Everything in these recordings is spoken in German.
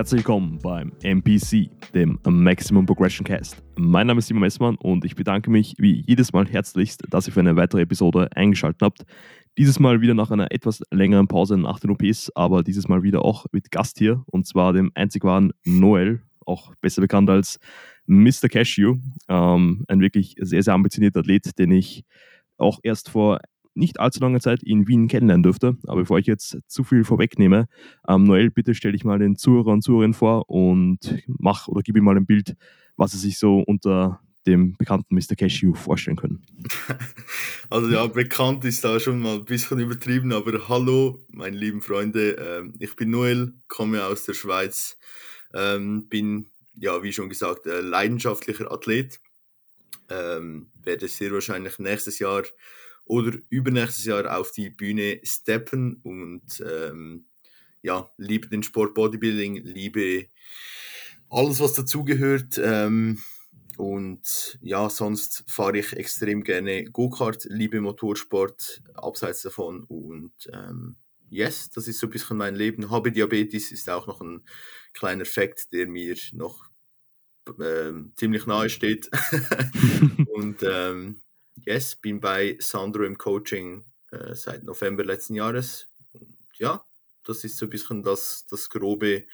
Herzlich willkommen beim MPC, dem Maximum Progression Cast. Mein Name ist Simon Messmann und ich bedanke mich wie jedes Mal herzlichst, dass ihr für eine weitere Episode eingeschaltet habt. Dieses Mal wieder nach einer etwas längeren Pause nach den OPs, aber dieses Mal wieder auch mit Gast hier und zwar dem einzig wahren Noel, auch besser bekannt als Mr. Cashew. Ähm, ein wirklich sehr, sehr ambitionierter Athlet, den ich auch erst vor nicht allzu langer Zeit in Wien kennenlernen durfte. Aber bevor ich jetzt zu viel vorwegnehme, ähm, Noel, bitte stell dich mal den Zuhörer und Zuhörerinnen vor und mach oder gib ihm mal ein Bild, was sie sich so unter dem bekannten Mr. Cashew vorstellen können. Also ja, bekannt ist da schon mal ein bisschen übertrieben, aber hallo, meine lieben Freunde, ähm, ich bin Noel, komme aus der Schweiz, ähm, bin, ja, wie schon gesagt, äh, leidenschaftlicher Athlet, ähm, werde sehr wahrscheinlich nächstes Jahr oder übernächstes Jahr auf die Bühne steppen und ähm, ja, liebe den Sport Bodybuilding, liebe alles, was dazugehört. Ähm, und ja, sonst fahre ich extrem gerne Go-Kart, liebe Motorsport, abseits davon. Und ähm, yes, das ist so ein bisschen mein Leben. Habe Diabetes, ist auch noch ein kleiner Fakt, der mir noch ähm, ziemlich nahe steht. und ähm, yes, bin bei Sandro im Coaching äh, seit November letzten Jahres. Und ja, das ist so ein bisschen das, das Grobe,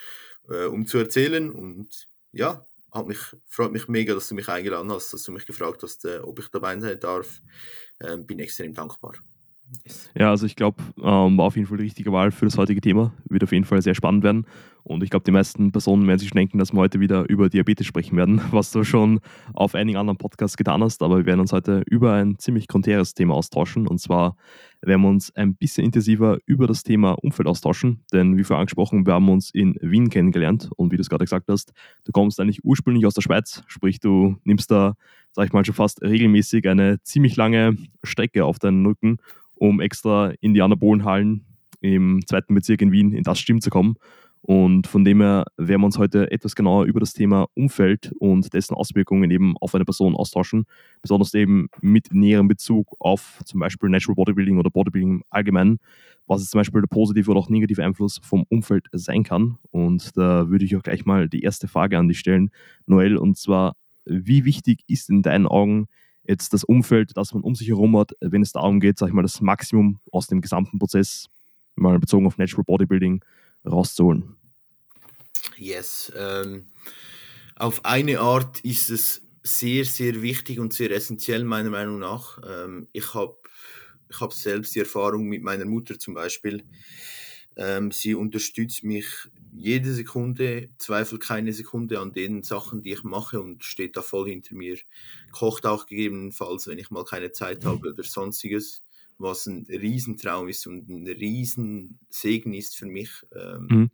äh, um zu erzählen. Und ja, hat mich, freut mich mega, dass du mich eingeladen hast, dass du mich gefragt hast, äh, ob ich dabei sein darf. Ähm, bin extrem dankbar. Yes. Ja, also ich glaube, ähm, war auf jeden Fall die richtige Wahl für das heutige Thema. Wird auf jeden Fall sehr spannend werden. Und ich glaube, die meisten Personen werden sich denken, dass wir heute wieder über Diabetes sprechen werden, was du schon auf einigen anderen Podcasts getan hast. Aber wir werden uns heute über ein ziemlich konträres Thema austauschen. Und zwar werden wir uns ein bisschen intensiver über das Thema Umfeld austauschen. Denn wie vorher angesprochen, wir haben uns in Wien kennengelernt. Und wie du es gerade gesagt hast, du kommst eigentlich ursprünglich aus der Schweiz. Sprich, du nimmst da, sag ich mal, schon fast regelmäßig eine ziemlich lange Strecke auf deinen Rücken um extra in die Anabolenhallen im zweiten Bezirk in Wien in das Stimmen zu kommen. Und von dem her werden wir uns heute etwas genauer über das Thema Umfeld und dessen Auswirkungen eben auf eine Person austauschen, besonders eben mit näherem Bezug auf zum Beispiel Natural Bodybuilding oder Bodybuilding allgemein, was jetzt zum Beispiel der positive oder auch negative Einfluss vom Umfeld sein kann. Und da würde ich auch gleich mal die erste Frage an dich stellen, Noel, und zwar, wie wichtig ist in deinen Augen jetzt das Umfeld, das man um sich herum hat, wenn es darum geht, sag ich mal, das Maximum aus dem gesamten Prozess, mal bezogen auf Natural Bodybuilding, rauszuholen. Yes. Ähm, auf eine Art ist es sehr, sehr wichtig und sehr essentiell, meiner Meinung nach. Ähm, ich habe ich hab selbst die Erfahrung mit meiner Mutter zum Beispiel. Ähm, sie unterstützt mich jede Sekunde, zweifelt keine Sekunde an den Sachen, die ich mache und steht da voll hinter mir. Kocht auch gegebenenfalls, wenn ich mal keine Zeit habe oder sonstiges, was ein Riesentraum ist und ein Riesensegen ist für mich. Ähm, mhm.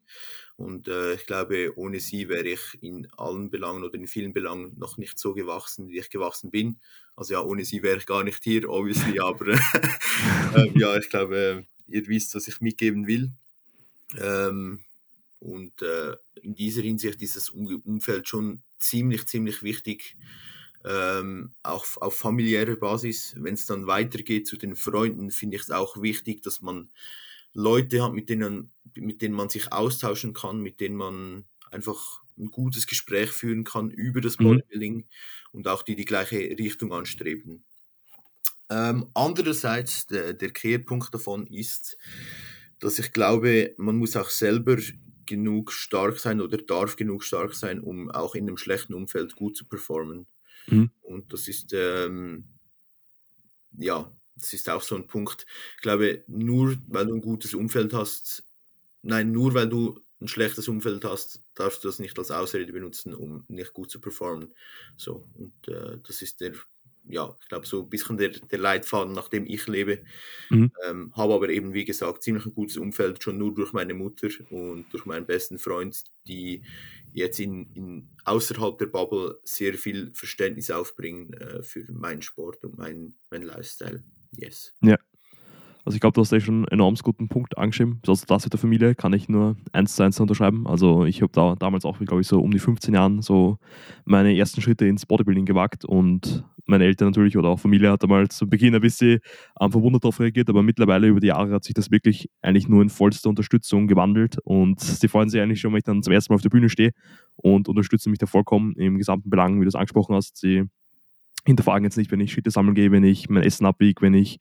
Und äh, ich glaube, ohne sie wäre ich in allen Belangen oder in vielen Belangen noch nicht so gewachsen, wie ich gewachsen bin. Also ja, ohne sie wäre ich gar nicht hier, obviously, aber äh, ja, ich glaube, ihr wisst, was ich mitgeben will. Ähm, und äh, in dieser Hinsicht ist das Umfeld schon ziemlich, ziemlich wichtig, ähm, auch auf familiärer Basis. Wenn es dann weitergeht zu den Freunden, finde ich es auch wichtig, dass man Leute hat, mit denen, mit denen man sich austauschen kann, mit denen man einfach ein gutes Gespräch führen kann über das mhm. Bodybuilding mhm. und auch die die gleiche Richtung anstreben. Ähm, andererseits, der, der Kehrpunkt davon ist, dass ich glaube, man muss auch selber genug stark sein oder darf genug stark sein, um auch in einem schlechten Umfeld gut zu performen. Mhm. Und das ist, ähm, ja, das ist auch so ein Punkt. Ich glaube, nur weil du ein gutes Umfeld hast, nein, nur weil du ein schlechtes Umfeld hast, darfst du das nicht als Ausrede benutzen, um nicht gut zu performen. So, und äh, das ist der ja, ich glaube, so ein bisschen der, der Leitfaden, nach dem ich lebe. Mhm. Ähm, habe aber eben, wie gesagt, ziemlich ein gutes Umfeld, schon nur durch meine Mutter und durch meinen besten Freund, die jetzt in, in außerhalb der Bubble sehr viel Verständnis aufbringen äh, für meinen Sport und meinen mein Lifestyle. Yes. Ja. Also ich glaube, du hast ja schon einen enorm guten Punkt angeschrieben. Besonders das mit der Familie kann ich nur eins zu eins unterschreiben. Also ich habe da damals auch, glaube ich, so um die 15 Jahren so meine ersten Schritte ins Bodybuilding gewagt und meine Eltern natürlich oder auch Familie hat einmal zu Beginn ein bisschen ähm, verwundert darauf reagiert, aber mittlerweile über die Jahre hat sich das wirklich eigentlich nur in vollster Unterstützung gewandelt und sie freuen sich eigentlich schon, wenn ich dann zum ersten Mal auf der Bühne stehe und unterstützen mich da vollkommen im gesamten Belang, wie du es angesprochen hast. Sie hinterfragen jetzt nicht, wenn ich Schritte sammeln gehe, wenn ich mein Essen abwiege, wenn ich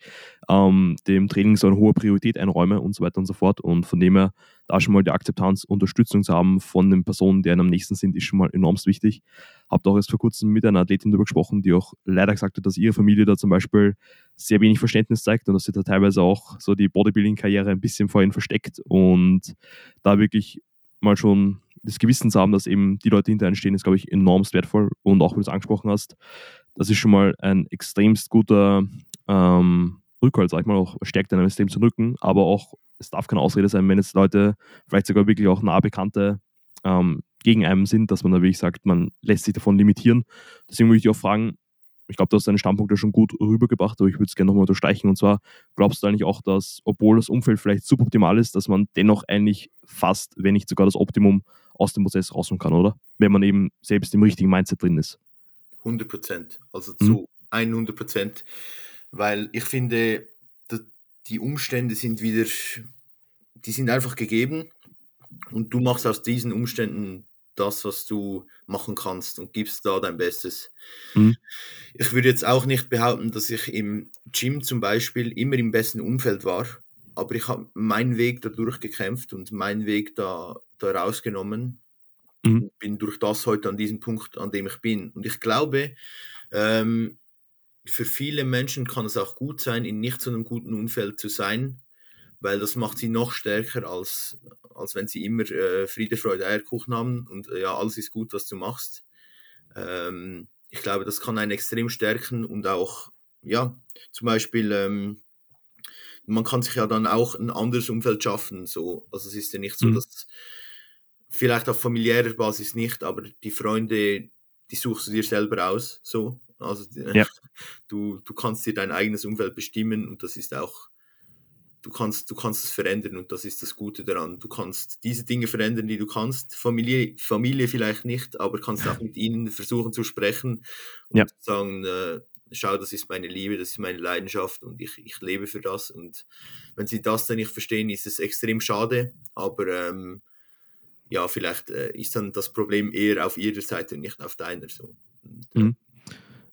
ähm, dem Training so eine hohe Priorität einräume und so weiter und so fort. Und von dem her, da schon mal die Akzeptanz, Unterstützung zu haben von den Personen, die einem am nächsten sind, ist schon mal enormst wichtig. Habt auch erst vor kurzem mit einer Athletin darüber gesprochen, die auch leider gesagt hat, dass ihre Familie da zum Beispiel sehr wenig Verständnis zeigt und dass sie da teilweise auch so die Bodybuilding-Karriere ein bisschen vor ihnen versteckt und da wirklich mal schon das Gewissen zu haben, dass eben die Leute hinter einem stehen, ist, glaube ich, enormst wertvoll. Und auch, wie du es angesprochen hast, das ist schon mal ein extremst guter ähm, Rückhalt, sag ich mal, auch stärkt einen extrem zu Rücken, aber auch, es darf keine Ausrede sein, wenn jetzt Leute, vielleicht sogar wirklich auch nah Bekannte, ähm, gegen einen sind, dass man da wirklich sagt, man lässt sich davon limitieren. Deswegen würde ich dich auch fragen, ich glaube, du hast deine Standpunkte schon gut rübergebracht, aber ich würde es gerne nochmal unterstreichen. Und zwar, glaubst du eigentlich auch, dass, obwohl das Umfeld vielleicht suboptimal ist, dass man dennoch eigentlich fast, wenn nicht sogar das Optimum aus dem Prozess rausholen kann, oder? Wenn man eben selbst im richtigen Mindset drin ist. 100 Prozent, also zu mhm. 100 Prozent, weil ich finde, die Umstände sind wieder, die sind einfach gegeben und du machst aus diesen Umständen das, was du machen kannst und gibst da dein Bestes. Mhm. Ich würde jetzt auch nicht behaupten, dass ich im Gym zum Beispiel immer im besten Umfeld war, aber ich habe meinen Weg da durchgekämpft und meinen Weg da, da rausgenommen Mhm. Bin durch das heute an diesem Punkt, an dem ich bin. Und ich glaube, ähm, für viele Menschen kann es auch gut sein, in nicht so einem guten Umfeld zu sein, weil das macht sie noch stärker, als, als wenn sie immer äh, Friede, Freude, Eierkuchen haben und äh, ja, alles ist gut, was du machst. Ähm, ich glaube, das kann einen extrem stärken und auch, ja, zum Beispiel, ähm, man kann sich ja dann auch ein anderes Umfeld schaffen. So. Also es ist ja nicht so, mhm. dass vielleicht auf familiärer Basis nicht, aber die Freunde, die suchst du dir selber aus, so. Also ja. du, du kannst dir dein eigenes Umfeld bestimmen und das ist auch, du kannst, du kannst es verändern und das ist das Gute daran. Du kannst diese Dinge verändern, die du kannst. Familie, Familie vielleicht nicht, aber kannst auch mit ihnen versuchen zu sprechen und ja. sagen, äh, schau, das ist meine Liebe, das ist meine Leidenschaft und ich, ich lebe für das. Und wenn sie das dann nicht verstehen, ist es extrem schade, aber ähm, ja, vielleicht äh, ist dann das Problem eher auf ihrer Seite nicht auf deiner. So. Ja. mhm.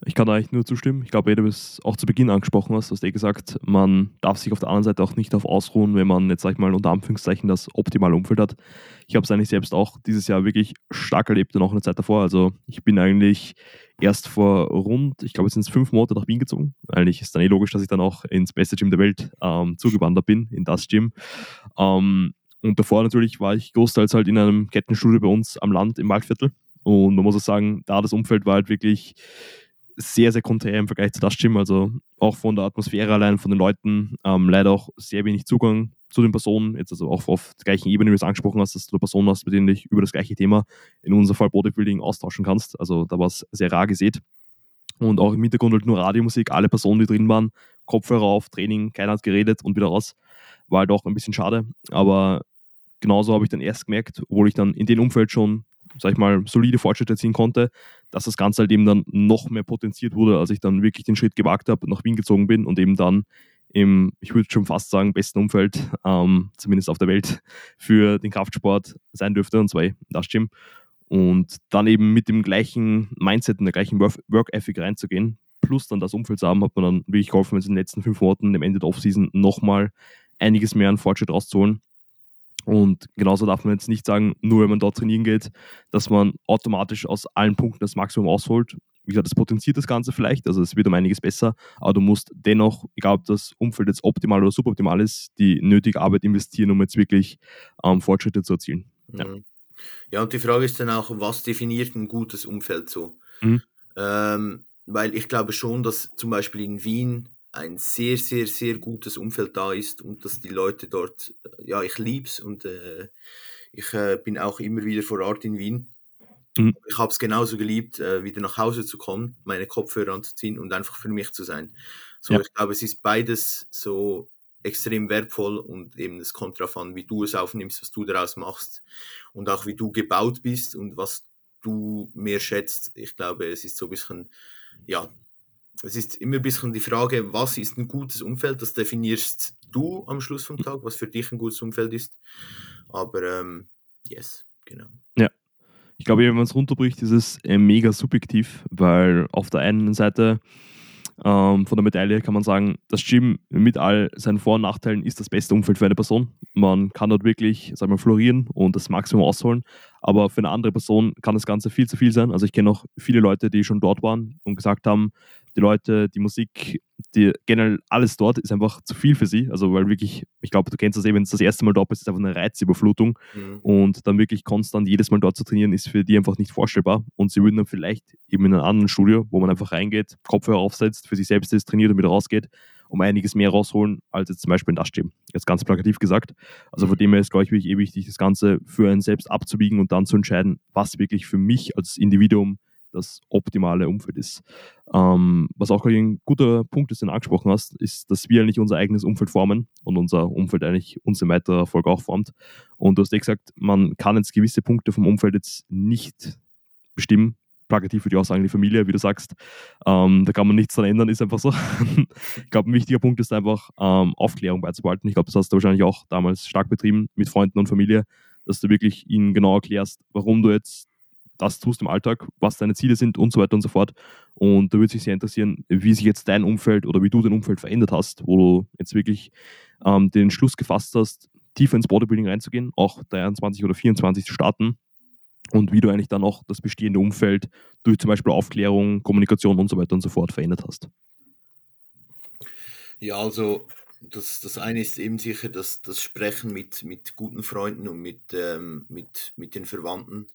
Ich kann da eigentlich nur zustimmen. Ich glaube, wie du es auch zu Beginn angesprochen hast, hast du eh gesagt, man darf sich auf der anderen Seite auch nicht auf ausruhen, wenn man jetzt, sag ich mal, unter Anführungszeichen das optimale Umfeld hat. Ich habe es eigentlich selbst auch dieses Jahr wirklich stark erlebt und auch eine Zeit davor. Also ich bin eigentlich erst vor rund, ich glaube, es sind fünf Monate nach Wien gezogen. Eigentlich ist dann eh logisch, dass ich dann auch ins beste Gym der Welt ähm, zugewandert bin, in das Gym. Ähm, und davor natürlich war ich großteils halt in einem Kettenstudio bei uns am Land im Waldviertel. Und man muss auch sagen, da das Umfeld war halt wirklich sehr, sehr konträr im Vergleich zu das Gym. Also auch von der Atmosphäre allein, von den Leuten, ähm, leider auch sehr wenig Zugang zu den Personen. Jetzt also auch auf der gleichen Ebene, wie du es angesprochen hast, dass du eine Person hast, mit denen du dich über das gleiche Thema, in unserem Fall Bodybuilding, austauschen kannst. Also da war es sehr rar gesät. Und auch im Hintergrund halt nur Radiomusik, alle Personen, die drin waren, Kopfhörer auf, Training, keiner hat geredet und wieder raus. War halt auch ein bisschen schade. Aber genauso habe ich dann erst gemerkt, obwohl ich dann in dem Umfeld schon, sag ich mal, solide Fortschritte ziehen konnte, dass das Ganze halt eben dann noch mehr potenziert wurde, als ich dann wirklich den Schritt gewagt habe, nach Wien gezogen bin und eben dann im, ich würde schon fast sagen, besten Umfeld, ähm, zumindest auf der Welt, für den Kraftsport sein dürfte, und zwar das Gym. Und dann eben mit dem gleichen Mindset und der gleichen Work-Ethic reinzugehen, plus dann das Umfeld zu haben, hat man dann wirklich geholfen, in den letzten fünf Monaten, dem Ende der Offseason, nochmal einiges mehr an Fortschritt rauszuholen. Und genauso darf man jetzt nicht sagen, nur wenn man dort trainieren geht, dass man automatisch aus allen Punkten das Maximum ausholt. Wie gesagt, das potenziert das Ganze vielleicht, also es wird um einiges besser, aber du musst dennoch, egal ob das Umfeld jetzt optimal oder suboptimal ist, die nötige Arbeit investieren, um jetzt wirklich ähm, Fortschritte zu erzielen. Mhm. Und die Frage ist dann auch, was definiert ein gutes Umfeld so? Mhm. Ähm, weil ich glaube schon, dass zum Beispiel in Wien ein sehr, sehr, sehr gutes Umfeld da ist und dass die Leute dort, äh, ja, ich lieb's und äh, ich äh, bin auch immer wieder vor Ort in Wien. Mhm. Ich habe es genauso geliebt, äh, wieder nach Hause zu kommen, meine Kopfhörer anzuziehen und einfach für mich zu sein. So, ja. ich glaube, es ist beides so extrem wertvoll und eben es kommt darauf an, wie du es aufnimmst, was du daraus machst und auch wie du gebaut bist und was du mehr schätzt. Ich glaube, es ist so ein bisschen, ja, es ist immer ein bisschen die Frage, was ist ein gutes Umfeld? Das definierst du am Schluss vom Tag, was für dich ein gutes Umfeld ist. Aber ähm, yes, genau. Ja. Ich glaube, wenn man es runterbricht, ist es äh, mega subjektiv, weil auf der einen Seite ähm, von der Medaille kann man sagen, das Gym mit all seinen Vor- und Nachteilen ist das beste Umfeld für eine Person. Man kann dort wirklich, sagen wir, florieren und das Maximum ausholen. Aber für eine andere Person kann das Ganze viel zu viel sein. Also ich kenne auch viele Leute, die schon dort waren und gesagt haben, die Leute, die Musik, die generell alles dort ist einfach zu viel für sie. Also weil wirklich, ich glaube, du kennst das eh, wenn es das erste Mal dort ist, ist einfach eine Reizüberflutung. Mhm. Und dann wirklich konstant jedes Mal dort zu trainieren, ist für die einfach nicht vorstellbar. Und sie würden dann vielleicht eben in einem anderen Studio, wo man einfach reingeht, Kopfhörer aufsetzt, für sich selbst ist, trainiert und wieder rausgeht, um einiges mehr rausholen, als jetzt zum Beispiel in das Gym. Jetzt ganz plakativ gesagt. Also von dem her ist, glaube ich, wirklich eh wichtig, das Ganze für einen selbst abzubiegen und dann zu entscheiden, was wirklich für mich als Individuum das optimale Umfeld ist. Ähm, was auch ein guter Punkt ist, den du angesprochen hast, ist, dass wir eigentlich unser eigenes Umfeld formen und unser Umfeld eigentlich uns in weiterer Folge auch formt. Und du hast ja gesagt, man kann jetzt gewisse Punkte vom Umfeld jetzt nicht bestimmen. Plakativ würde ich auch sagen, die Familie, wie du sagst. Ähm, da kann man nichts dran ändern, ist einfach so. ich glaube, ein wichtiger Punkt ist einfach, ähm, Aufklärung beizubehalten. Ich glaube, das hast du wahrscheinlich auch damals stark betrieben mit Freunden und Familie, dass du wirklich ihnen genau erklärst, warum du jetzt das tust im Alltag, was deine Ziele sind und so weiter und so fort. Und da würde sich sehr interessieren, wie sich jetzt dein Umfeld oder wie du dein Umfeld verändert hast, wo du jetzt wirklich ähm, den Schluss gefasst hast, tiefer ins Bodybuilding reinzugehen, auch 23 oder 24 zu starten und wie du eigentlich dann auch das bestehende Umfeld durch zum Beispiel Aufklärung, Kommunikation und so weiter und so fort verändert hast. Ja, also das, das eine ist eben sicher das, das Sprechen mit, mit guten Freunden und mit, ähm, mit, mit den Verwandten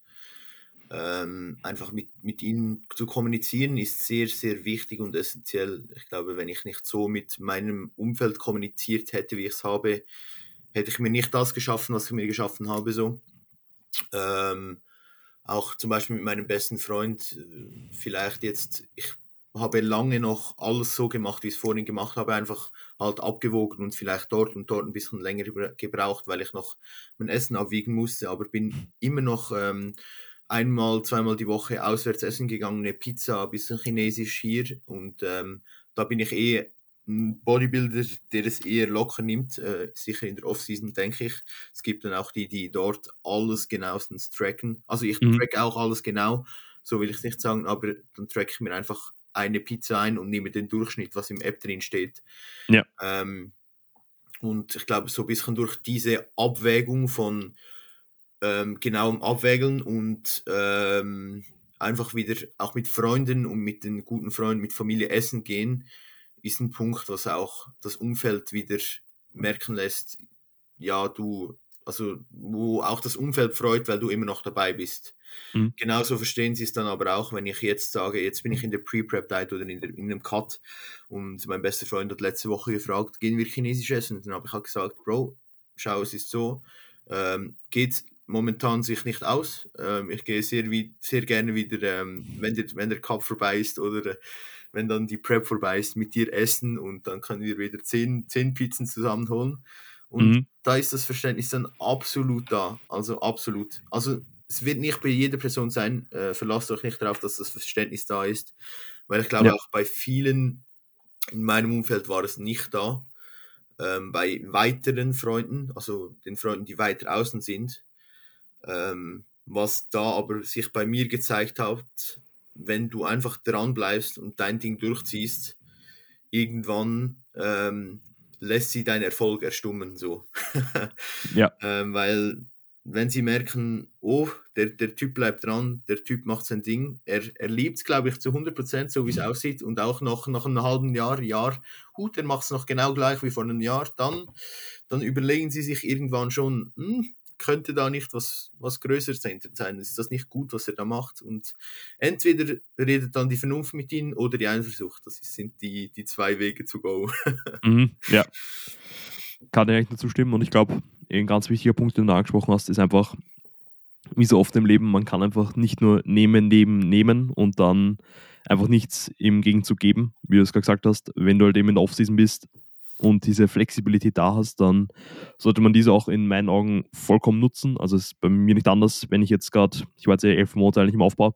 ähm, einfach mit, mit ihnen zu kommunizieren ist sehr, sehr wichtig und essentiell. Ich glaube, wenn ich nicht so mit meinem Umfeld kommuniziert hätte, wie ich es habe, hätte ich mir nicht das geschaffen, was ich mir geschaffen habe. So. Ähm, auch zum Beispiel mit meinem besten Freund, äh, vielleicht jetzt, ich habe lange noch alles so gemacht, wie ich es vorhin gemacht habe, einfach halt abgewogen und vielleicht dort und dort ein bisschen länger gebraucht, weil ich noch mein Essen abwiegen musste, aber bin immer noch ähm, einmal, zweimal die Woche auswärts essen gegangen, eine Pizza, ein bisschen chinesisch hier und ähm, da bin ich eh ein Bodybuilder, der es eher locker nimmt, äh, sicher in der Offseason denke ich. Es gibt dann auch die, die dort alles genauestens tracken. Also ich mhm. track auch alles genau, so will ich es nicht sagen, aber dann track ich mir einfach eine Pizza ein und nehme den Durchschnitt, was im App drin steht. Ja. Ähm, und ich glaube, so ein bisschen durch diese Abwägung von ähm, genau Abwägeln und ähm, einfach wieder auch mit Freunden und mit den guten Freunden, mit Familie essen gehen, ist ein Punkt, was auch das Umfeld wieder merken lässt, ja, du, also wo auch das Umfeld freut, weil du immer noch dabei bist. Mhm. Genauso verstehen sie es dann aber auch, wenn ich jetzt sage, jetzt bin ich in der Pre-Prep-Diet oder in, der, in einem Cut und mein bester Freund hat letzte Woche gefragt, gehen wir chinesisch essen? Und dann habe ich halt gesagt, Bro, schau, es ist so, ähm, geht momentan sich nicht aus. Ähm, ich gehe sehr, wie, sehr gerne wieder, ähm, wenn, der, wenn der Cup vorbei ist oder äh, wenn dann die Prep vorbei ist, mit dir essen und dann können wir wieder zehn, zehn Pizzen zusammenholen. Und mhm. da ist das Verständnis dann absolut da. Also absolut. Also es wird nicht bei jeder Person sein, äh, verlasst euch nicht darauf, dass das Verständnis da ist. Weil ich glaube, ja. auch bei vielen in meinem Umfeld war es nicht da. Ähm, bei weiteren Freunden, also den Freunden, die weiter außen sind, ähm, was da aber sich bei mir gezeigt hat, wenn du einfach dran bleibst und dein Ding durchziehst, irgendwann ähm, lässt sie deinen Erfolg erstummen. So. ja. Ähm, weil wenn sie merken, oh, der, der Typ bleibt dran, der Typ macht sein Ding, er, er liebt es, glaube ich, zu 100%, so wie es aussieht, und auch noch nach einem halben Jahr, Jahr, gut, er macht es noch genau gleich wie vor einem Jahr, dann, dann überlegen sie sich irgendwann schon, hm, könnte da nicht was, was dahinter sein? Ist das nicht gut, was er da macht? Und entweder redet dann die Vernunft mit ihnen oder die Eifersucht. Das sind die, die zwei Wege zu go. mhm, ja. Kann ich eigentlich nur zustimmen. Und ich glaube, ein ganz wichtiger Punkt, den du angesprochen hast, ist einfach, wie so oft im Leben, man kann einfach nicht nur nehmen, nehmen, nehmen und dann einfach nichts im Gegenzug geben, wie du es gerade gesagt hast. Wenn du halt eben in der Offseason bist, und diese Flexibilität da hast, dann sollte man diese auch in meinen Augen vollkommen nutzen. Also es ist bei mir nicht anders, wenn ich jetzt gerade, ich war jetzt ja elf Monate eigentlich im Aufbau,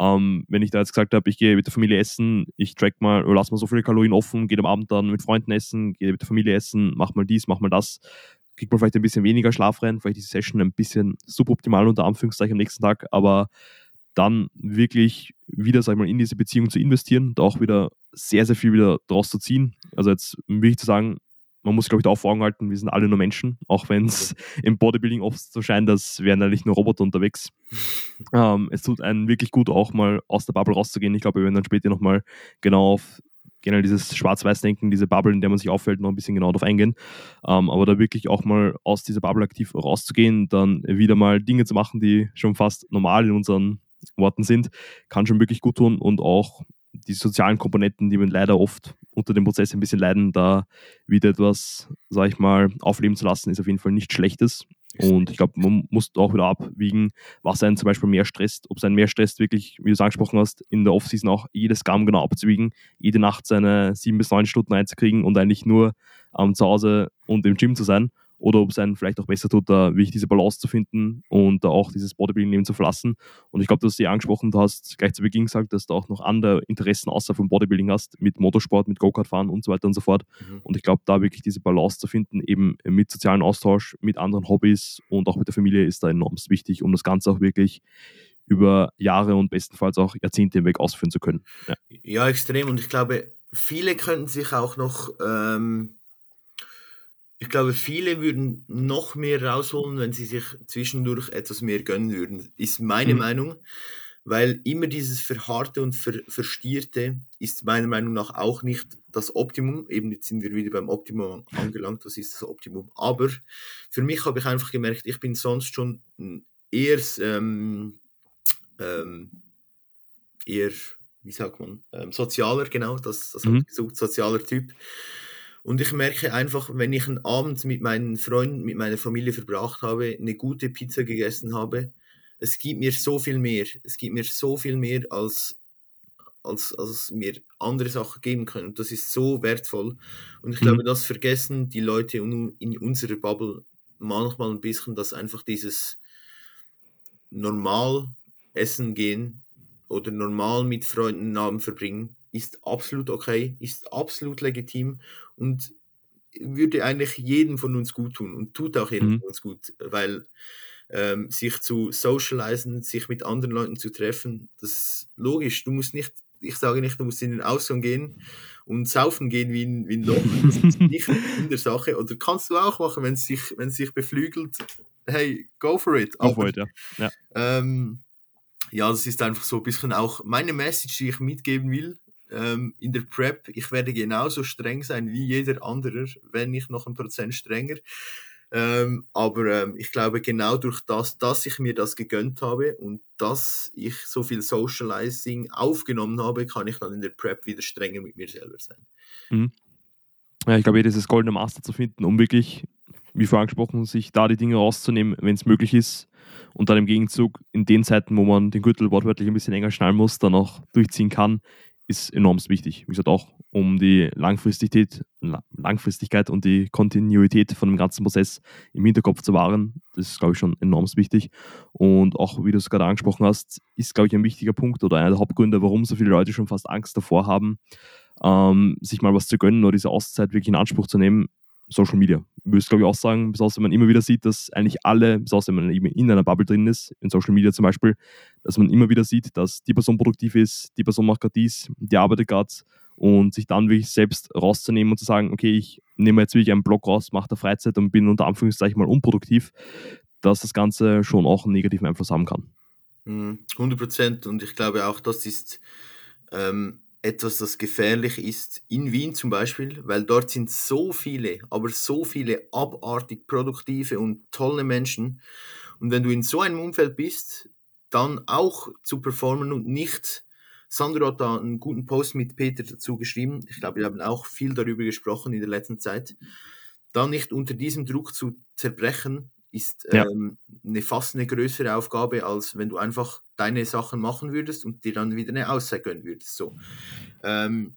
Ähm, wenn ich da jetzt gesagt habe, ich gehe mit der Familie essen, ich track mal, lass mal so viele Kalorien offen, gehe am Abend dann mit Freunden essen, gehe mit der Familie essen, mach mal dies, mach mal das, kriegt man vielleicht ein bisschen weniger Schlaf rein, vielleicht diese Session ein bisschen suboptimal unter Anführungszeichen am nächsten Tag, aber dann wirklich wieder, sag ich mal, in diese Beziehung zu investieren, da auch wieder sehr, sehr viel wieder draus zu ziehen. Also jetzt wirklich zu sagen, man muss, glaube ich, da auch vor Augen halten, wir sind alle nur Menschen, auch wenn es im Bodybuilding oft so scheint, als wären eigentlich nur Roboter unterwegs. ähm, es tut einen wirklich gut, auch mal aus der Bubble rauszugehen. Ich glaube, wir werden dann später nochmal genau auf generell dieses Schwarz-Weiß-Denken, diese Bubble, in der man sich auffällt, noch ein bisschen genau darauf eingehen. Ähm, aber da wirklich auch mal aus dieser Bubble aktiv rauszugehen, dann wieder mal Dinge zu machen, die schon fast normal in unseren Worten sind, kann schon wirklich gut tun und auch die sozialen Komponenten, die man leider oft unter dem Prozess ein bisschen leiden, da wieder etwas, sag ich mal, aufleben zu lassen, ist auf jeden Fall nichts Schlechtes. Und ich glaube, man muss auch wieder abwiegen, was einen zum Beispiel mehr stresst. Ob es einen mehr stresst, wirklich, wie du es angesprochen hast, in der Offseason auch jedes Gramm genau abzuwiegen, jede Nacht seine sieben bis neun Stunden einzukriegen und eigentlich nur ähm, zu Hause und im Gym zu sein oder ob es einen vielleicht auch besser tut, da wirklich diese Balance zu finden und da auch dieses Bodybuilding zu verlassen. Und ich glaube, du hast sie angesprochen, du hast gleich zu Beginn gesagt, dass du auch noch andere Interessen außer vom Bodybuilding hast, mit Motorsport, mit Go-Kart fahren und so weiter und so fort. Mhm. Und ich glaube, da wirklich diese Balance zu finden, eben mit sozialen Austausch, mit anderen Hobbys und auch mit der Familie ist da enorm wichtig, um das Ganze auch wirklich über Jahre und bestenfalls auch Jahrzehnte hinweg ausführen zu können. Ja, ja extrem. Und ich glaube, viele könnten sich auch noch ähm, ich glaube, viele würden noch mehr rausholen, wenn sie sich zwischendurch etwas mehr gönnen würden, ist meine mhm. Meinung. Weil immer dieses Verharrte und Ver Verstierte ist meiner Meinung nach auch nicht das Optimum. Eben jetzt sind wir wieder beim Optimum angelangt, das ist das Optimum. Aber für mich habe ich einfach gemerkt, ich bin sonst schon eher, ähm, ähm, eher wie sagt man, ähm, sozialer, genau, das, das mhm. habe ich gesucht, sozialer Typ. Und ich merke einfach, wenn ich einen Abend mit meinen Freunden, mit meiner Familie verbracht habe, eine gute Pizza gegessen habe, es gibt mir so viel mehr. Es gibt mir so viel mehr, als, als, als mir andere Sachen geben können. Und das ist so wertvoll. Und ich mhm. glaube, das vergessen die Leute in unserer Bubble manchmal ein bisschen, dass einfach dieses normal essen gehen oder normal mit Freunden einen Abend verbringen, ist absolut okay, ist absolut legitim und würde eigentlich jedem von uns gut tun und tut auch jedem mhm. von uns gut, weil ähm, sich zu socialisen, sich mit anderen Leuten zu treffen, das ist logisch. Du musst nicht, ich sage nicht, du musst in den Ausgang gehen und saufen gehen wie ein, wie ein Loch. Das ist nicht in der Sache. Oder kannst du auch machen, wenn es sich, wenn es sich beflügelt. Hey, go for it. Go for it, ja. Ja. Ähm, ja, das ist einfach so ein bisschen auch meine Message, die ich mitgeben will ähm, in der Prep, ich werde genauso streng sein wie jeder andere, wenn nicht noch ein Prozent strenger. Ähm, aber ähm, ich glaube, genau durch das, dass ich mir das gegönnt habe und dass ich so viel Socializing aufgenommen habe, kann ich dann in der Prep wieder strenger mit mir selber sein. Mhm. Ja, ich glaube, dieses goldene Master zu finden, um wirklich, wie vorhin angesprochen, sich da die Dinge rauszunehmen, wenn es möglich ist. Und dann im Gegenzug in den Zeiten, wo man den Gürtel wortwörtlich ein bisschen enger schnallen muss, dann auch durchziehen kann, ist enorm wichtig. Wie gesagt, auch um die Langfristigkeit, Langfristigkeit und die Kontinuität von dem ganzen Prozess im Hinterkopf zu wahren. Das ist, glaube ich, schon enorm wichtig. Und auch, wie du es gerade angesprochen hast, ist, glaube ich, ein wichtiger Punkt oder einer der Hauptgründe, warum so viele Leute schon fast Angst davor haben, ähm, sich mal was zu gönnen oder diese Auszeit wirklich in Anspruch zu nehmen, Social Media. Ich würde glaube ich auch sagen, besonders wenn man immer wieder sieht, dass eigentlich alle, besonders wenn man eben in einer Bubble drin ist, in Social Media zum Beispiel, dass man immer wieder sieht, dass die Person produktiv ist, die Person macht gerade dies, die arbeitet gerade und sich dann wirklich selbst rauszunehmen und zu sagen, okay, ich nehme jetzt wirklich einen Blog raus, mache da Freizeit und bin unter Anführungszeichen mal unproduktiv, dass das Ganze schon auch einen negativen Einfluss haben kann. 100 hm, Prozent und ich glaube auch, das ist ähm, etwas, das gefährlich ist, in Wien zum Beispiel, weil dort sind so viele, aber so viele abartig produktive und tolle Menschen. Und wenn du in so einem Umfeld bist, dann auch zu performen und nicht, Sandro hat da einen guten Post mit Peter dazu geschrieben, ich glaube, wir haben auch viel darüber gesprochen in der letzten Zeit, dann nicht unter diesem Druck zu zerbrechen, ist ja. ähm, eine fast eine größere Aufgabe, als wenn du einfach deine Sachen machen würdest und dir dann wieder eine Auszeit gönnen würdest. So. Ähm,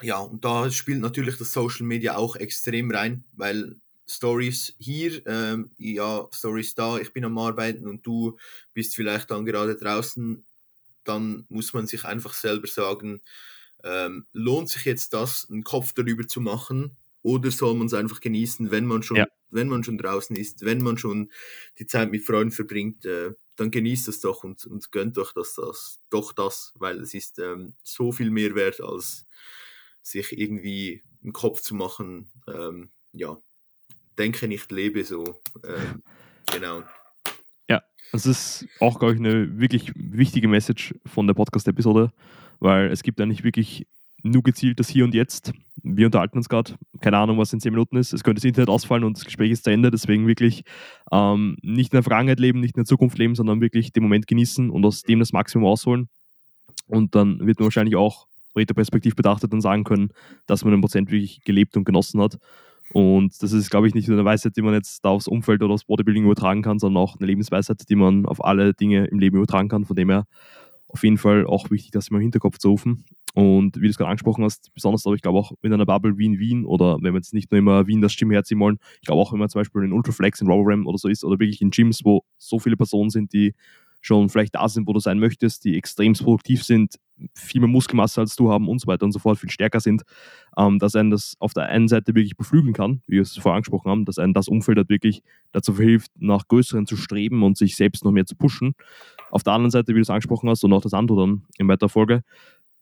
ja, und da spielt natürlich das Social Media auch extrem rein, weil Stories hier, ähm, ja, Stories da, ich bin am Arbeiten und du bist vielleicht dann gerade draußen dann muss man sich einfach selber sagen, ähm, lohnt sich jetzt das, einen Kopf darüber zu machen oder soll man es einfach genießen, wenn man schon, ja. wenn man schon draußen ist, wenn man schon die Zeit mit Freunden verbringt, äh, dann genießt es doch und, und gönnt euch das, das, doch das, weil es ist ähm, so viel mehr wert, als sich irgendwie einen Kopf zu machen, ähm, ja, denke nicht, lebe so. Ähm, genau. Ja, das ist auch, glaube ich, eine wirklich wichtige Message von der Podcast-Episode, weil es gibt eigentlich wirklich nur gezielt das Hier und Jetzt. Wir unterhalten uns gerade, keine Ahnung, was in 10 Minuten ist. Es könnte das Internet ausfallen und das Gespräch ist zu Ende. Deswegen wirklich ähm, nicht in der Vergangenheit leben, nicht in der Zukunft leben, sondern wirklich den Moment genießen und aus dem das Maximum ausholen. Und dann wird man wahrscheinlich auch retroperspektiv betrachtet dann sagen können, dass man den Prozent wirklich gelebt und genossen hat. Und das ist, glaube ich, nicht nur eine Weisheit, die man jetzt da aufs Umfeld oder aufs Bodybuilding übertragen kann, sondern auch eine Lebensweisheit, die man auf alle Dinge im Leben übertragen kann. Von dem her auf jeden Fall auch wichtig, das immer im Hinterkopf zu rufen. Und wie du es gerade angesprochen hast, besonders aber ich glaube auch in einer Bubble wie in Wien oder wenn wir jetzt nicht nur immer Wien das Gym herziehen wollen, ich glaube auch, wenn man zum Beispiel in Ultraflex, in Roboram oder so ist oder wirklich in Gyms, wo so viele Personen sind, die schon vielleicht da sind, wo du sein möchtest, die extrem produktiv sind, viel mehr Muskelmasse als du haben und so weiter und so fort, viel stärker sind, ähm, dass einen das auf der einen Seite wirklich beflügeln kann, wie wir es vorher angesprochen haben, dass einen das Umfeld halt wirklich dazu verhilft, nach Größeren zu streben und sich selbst noch mehr zu pushen. Auf der anderen Seite, wie du es angesprochen hast und auch das andere dann in weiterer Folge,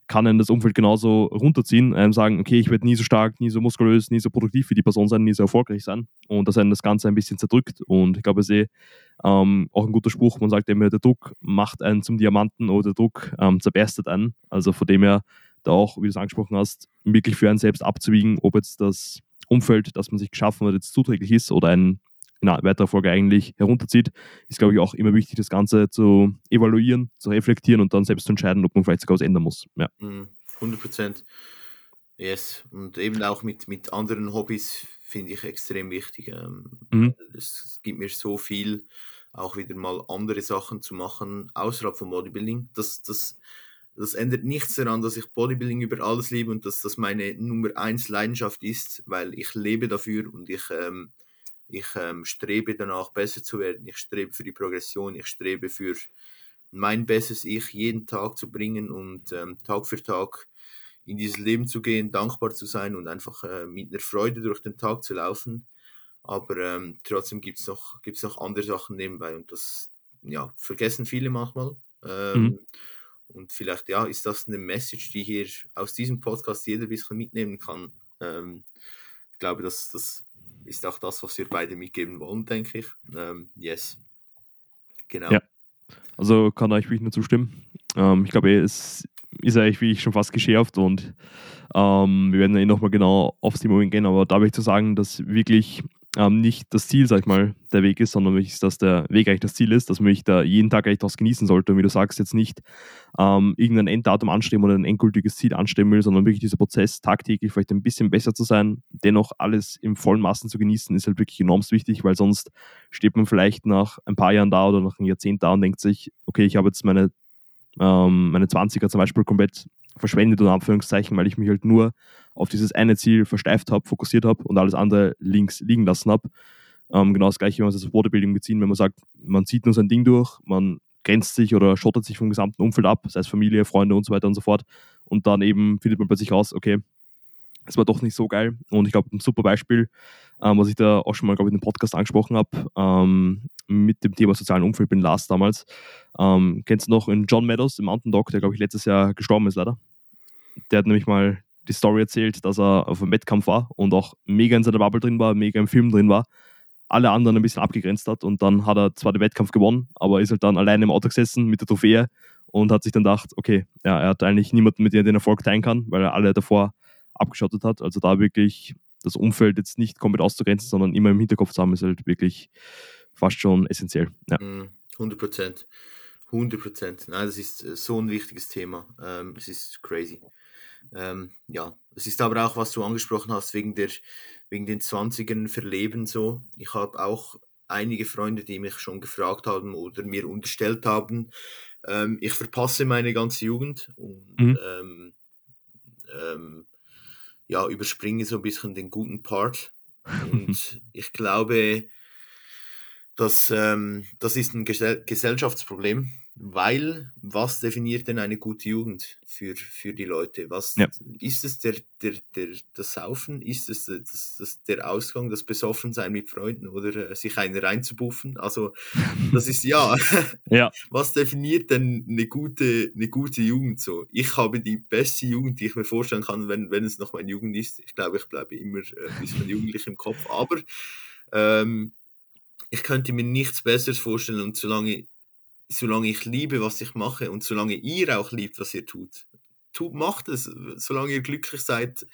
kann einen das Umfeld genauso runterziehen, einem sagen, okay, ich werde nie so stark, nie so muskulös, nie so produktiv wie die Person sein, nie so erfolgreich sein. Und dass einen das Ganze ein bisschen zerdrückt. Und ich glaube, es ist eh, ähm, auch ein guter Spruch, man sagt immer, der Druck macht einen zum Diamanten oder der Druck ähm, zerberstet einen, also von dem her da auch, wie du es angesprochen hast, wirklich für einen selbst abzuwiegen, ob jetzt das Umfeld, das man sich geschaffen hat, jetzt zuträglich ist oder ein in weiterer Folge eigentlich herunterzieht, ist, glaube ich, auch immer wichtig, das Ganze zu evaluieren, zu reflektieren und dann selbst zu entscheiden, ob man vielleicht sogar was ändern muss. Ja. 100 mhm, Prozent. Yes. Und eben auch mit, mit anderen Hobbys finde ich extrem wichtig. Ähm, mhm. Es gibt mir so viel, auch wieder mal andere Sachen zu machen, außerhalb von Bodybuilding. Das, das, das ändert nichts daran, dass ich Bodybuilding über alles liebe und dass das meine Nummer eins Leidenschaft ist, weil ich lebe dafür und ich ähm, ich ähm, strebe danach, besser zu werden. Ich strebe für die Progression. Ich strebe für mein bestes Ich jeden Tag zu bringen und ähm, Tag für Tag in dieses Leben zu gehen, dankbar zu sein und einfach äh, mit einer Freude durch den Tag zu laufen. Aber ähm, trotzdem gibt es noch, gibt's noch andere Sachen nebenbei und das ja, vergessen viele manchmal. Ähm, mhm. Und vielleicht ja, ist das eine Message, die hier aus diesem Podcast jeder ein bisschen mitnehmen kann. Ähm, ich glaube, dass das ist auch das, was wir beide mitgeben wollen, denke ich. Ähm, yes. Genau. Ja. Also kann euch wirklich nur zustimmen. Ähm, ich glaube, es ist eigentlich wirklich schon fast geschärft und ähm, wir werden eh nochmal genau aufs Thema gehen, aber da habe ich zu sagen, dass wirklich ähm, nicht das Ziel, sag ich mal, der Weg ist, sondern wirklich, dass der Weg eigentlich das Ziel ist, dass man sich da jeden Tag eigentlich das genießen sollte. Und wie du sagst, jetzt nicht ähm, irgendein Enddatum anstreben oder ein endgültiges Ziel anstreben will, sondern wirklich dieser Prozess tagtäglich vielleicht ein bisschen besser zu sein, dennoch alles im vollen Maßen zu genießen, ist halt wirklich enorm wichtig, weil sonst steht man vielleicht nach ein paar Jahren da oder nach einem Jahrzehnt da und denkt sich, okay, ich habe jetzt meine, ähm, meine 20er zum Beispiel komplett verschwendet, unter Anführungszeichen, weil ich mich halt nur auf dieses eine Ziel versteift habe, fokussiert habe und alles andere links liegen lassen habe. Ähm, genau das gleiche, wenn wir es auf Bodybuilding beziehen, wenn man sagt, man zieht nur sein Ding durch, man grenzt sich oder schottet sich vom gesamten Umfeld ab, sei es Familie, Freunde und so weiter und so fort. Und dann eben findet man plötzlich raus, okay, es war doch nicht so geil. Und ich glaube, ein super Beispiel, ähm, was ich da auch schon mal, glaube ich, in dem Podcast angesprochen habe, ähm, mit dem Thema sozialen Umfeld, bin Lars damals. Ähm, kennst du noch in John Meadows, im Mountain Dog, der, glaube ich, letztes Jahr gestorben ist, leider. Der hat nämlich mal die Story erzählt, dass er auf einem Wettkampf war und auch mega in seiner Bubble drin war, mega im Film drin war, alle anderen ein bisschen abgegrenzt hat und dann hat er zwar den Wettkampf gewonnen, aber ist halt dann alleine im Auto gesessen mit der Trophäe und hat sich dann gedacht, okay, ja, er hat eigentlich niemanden, mit dem er den Erfolg teilen kann, weil er alle davor abgeschottet hat. Also da wirklich das Umfeld jetzt nicht komplett auszugrenzen, sondern immer im Hinterkopf zu haben, ist halt wirklich fast schon essentiell. Ja. 100 mhm, Prozent. 100 Prozent. Nein, das ist äh, so ein wichtiges Thema. Ähm, es ist crazy. Ähm, ja, es ist aber auch, was du angesprochen hast, wegen, der, wegen den 20ern verleben so. Ich habe auch einige Freunde, die mich schon gefragt haben oder mir unterstellt haben, ähm, ich verpasse meine ganze Jugend und mhm. ähm, ähm, ja, überspringe so ein bisschen den guten Part. Und ich glaube, Das, ähm, das ist ein Gesell Gesellschaftsproblem weil, was definiert denn eine gute Jugend für, für die Leute? Was ja. ist es der, der, der, das Saufen? Ist es das, das, der Ausgang, das Besoffensein mit Freunden oder äh, sich einen reinzubuffen? Also, das ist ja. ja. Was definiert denn eine gute, eine gute Jugend so? Ich habe die beste Jugend, die ich mir vorstellen kann, wenn, wenn es noch meine Jugend ist. Ich glaube, ich bleibe immer äh, ein bisschen jugendlich im Kopf, aber ähm, ich könnte mir nichts Besseres vorstellen und solange solange ich liebe, was ich mache und solange ihr auch liebt, was ihr tut, tut macht es. Solange ihr glücklich seid,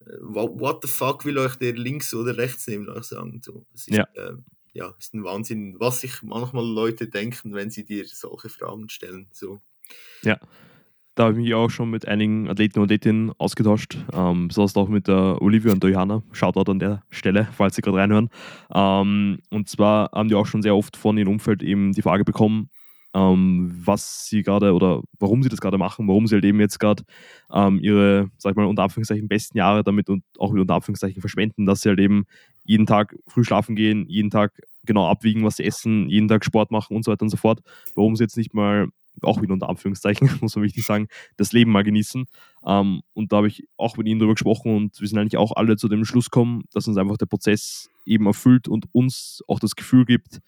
äh, what the fuck will euch der links oder rechts nehmen, ich sagen. So, es ist, ja. Äh, ja, ist ein Wahnsinn, was sich manchmal Leute denken, wenn sie dir solche Fragen stellen. So. Ja, da habe ich mich auch schon mit einigen Athleten und Athletinnen ausgetauscht, ähm, besonders auch mit der Olivia und der Johanna. Shoutout an der Stelle, falls sie gerade reinhören. Ähm, und zwar haben die auch schon sehr oft von ihrem Umfeld eben die Frage bekommen, ähm, was sie gerade oder warum sie das gerade machen, warum sie halt eben jetzt gerade ähm, ihre, sag ich mal, unter Anführungszeichen besten Jahre damit und auch wieder unter Anführungszeichen verschwenden, dass sie halt eben jeden Tag früh schlafen gehen, jeden Tag genau abwiegen, was sie essen, jeden Tag Sport machen und so weiter und so fort. Warum sie jetzt nicht mal auch wieder unter Anführungszeichen, muss man wichtig sagen, das Leben mal genießen. Ähm, und da habe ich auch mit ihnen darüber gesprochen und wir sind eigentlich auch alle zu dem Schluss gekommen, dass uns einfach der Prozess eben erfüllt und uns auch das Gefühl gibt,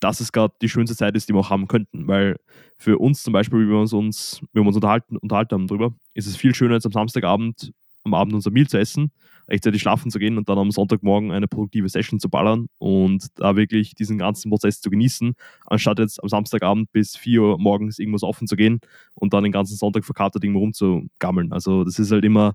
dass es gerade die schönste Zeit ist, die wir auch haben könnten. Weil für uns zum Beispiel, wie wir uns, uns, wir uns unterhalten, unterhalten haben darüber, ist es viel schöner, als am Samstagabend am Abend unser Meal zu essen rechtzeitig schlafen zu gehen und dann am Sonntagmorgen eine produktive Session zu ballern und da wirklich diesen ganzen Prozess zu genießen, anstatt jetzt am Samstagabend bis 4 Uhr morgens irgendwas offen zu gehen und dann den ganzen Sonntag verkatert irgendwo rumzugammeln. Also das ist halt immer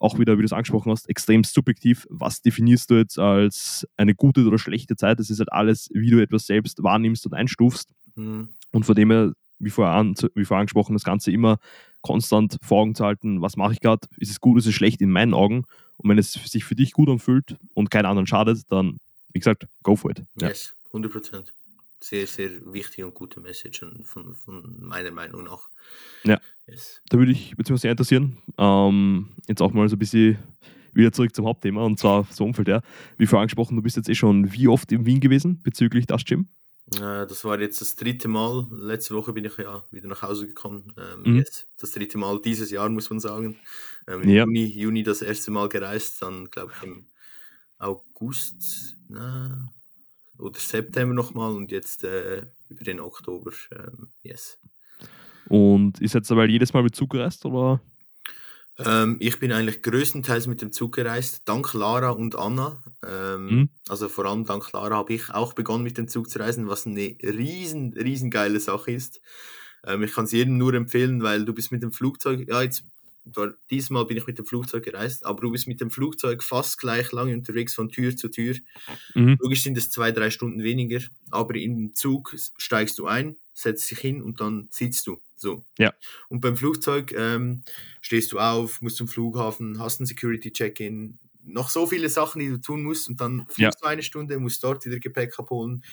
auch wieder, wie du es angesprochen hast, extrem subjektiv. Was definierst du jetzt als eine gute oder schlechte Zeit? Das ist halt alles, wie du etwas selbst wahrnimmst und einstufst. Mhm. Und von dem her, wie vorher, an, wie vorher angesprochen, das Ganze immer konstant vor Augen zu halten, was mache ich gerade, ist es gut, ist es schlecht in meinen Augen und wenn es sich für dich gut anfühlt und keinen anderen schadet, dann, wie gesagt, go for it. Ja. Yes, 100 Prozent. Sehr, sehr wichtige und gute Message von, von meiner Meinung nach. Ja. Yes. Da würde ich mich sehr interessieren. Ähm, jetzt auch mal so ein bisschen wieder zurück zum Hauptthema und zwar so Umfeld. Ja. Wie vorher angesprochen, du bist jetzt eh schon wie oft in Wien gewesen bezüglich das Gym? Äh, das war jetzt das dritte Mal. Letzte Woche bin ich ja wieder nach Hause gekommen. Ähm, mhm. Jetzt das dritte Mal dieses Jahr, muss man sagen. Ähm, Im ja. Juni, Juni das erste Mal gereist, dann glaube ich im August na, oder September nochmal und jetzt äh, über den Oktober. Ähm, yes. Und ist jetzt aber jedes Mal mit Zug gereist oder? Ähm, ich bin eigentlich größtenteils mit dem Zug gereist, dank Lara und Anna. Ähm, mhm. Also vor allem dank Lara habe ich auch begonnen mit dem Zug zu reisen, was eine riesen, riesen geile Sache ist. Ähm, ich kann es jedem nur empfehlen, weil du bist mit dem Flugzeug, ja jetzt diesmal bin ich mit dem Flugzeug gereist, aber du bist mit dem Flugzeug fast gleich lange unterwegs von Tür zu Tür. Mhm. Logisch sind es zwei, drei Stunden weniger, aber im Zug steigst du ein, setzt dich hin und dann sitzt du. So. Ja. Und beim Flugzeug ähm, stehst du auf, musst zum Flughafen, hast ein Security-Check-In, noch so viele Sachen, die du tun musst und dann fliegst ja. du eine Stunde, musst dort wieder Gepäck abholen.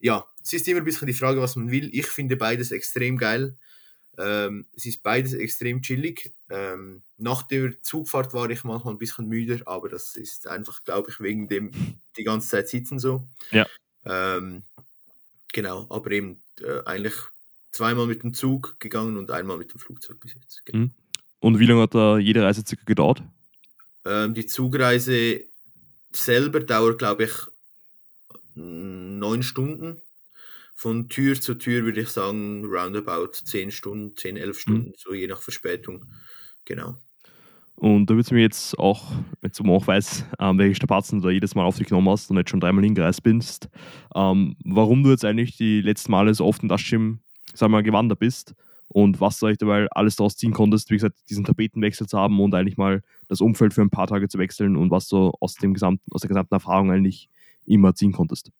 Ja, es ist immer ein bisschen die Frage, was man will. Ich finde beides extrem geil. Ähm, es ist beides extrem chillig. Ähm, nach der Zugfahrt war ich manchmal ein bisschen müder, aber das ist einfach, glaube ich, wegen dem die ganze Zeit sitzen so. Ja. Ähm, genau, aber eben äh, eigentlich zweimal mit dem Zug gegangen und einmal mit dem Flugzeug bis jetzt. Genau. Mhm. Und wie lange hat da jede Reise circa gedauert? Ähm, die Zugreise selber dauert, glaube ich, neun Stunden. Von Tür zu Tür würde ich sagen, roundabout zehn Stunden, zehn, elf mhm. Stunden, mhm. so je nach Verspätung. Genau. Und da würde es mir jetzt auch, jetzt man auch weiß, ähm, welche Strapazen du da jedes Mal auf dich genommen hast und jetzt schon dreimal hingereist bist, ähm, warum du jetzt eigentlich die letzten Male so oft in das Gym sag mal, gewandert bist und was du eigentlich dabei alles daraus ziehen konntest, wie gesagt, diesen Tapetenwechsel zu haben und eigentlich mal das Umfeld für ein paar Tage zu wechseln und was du aus, dem gesamten, aus der gesamten Erfahrung eigentlich immer ziehen konntest.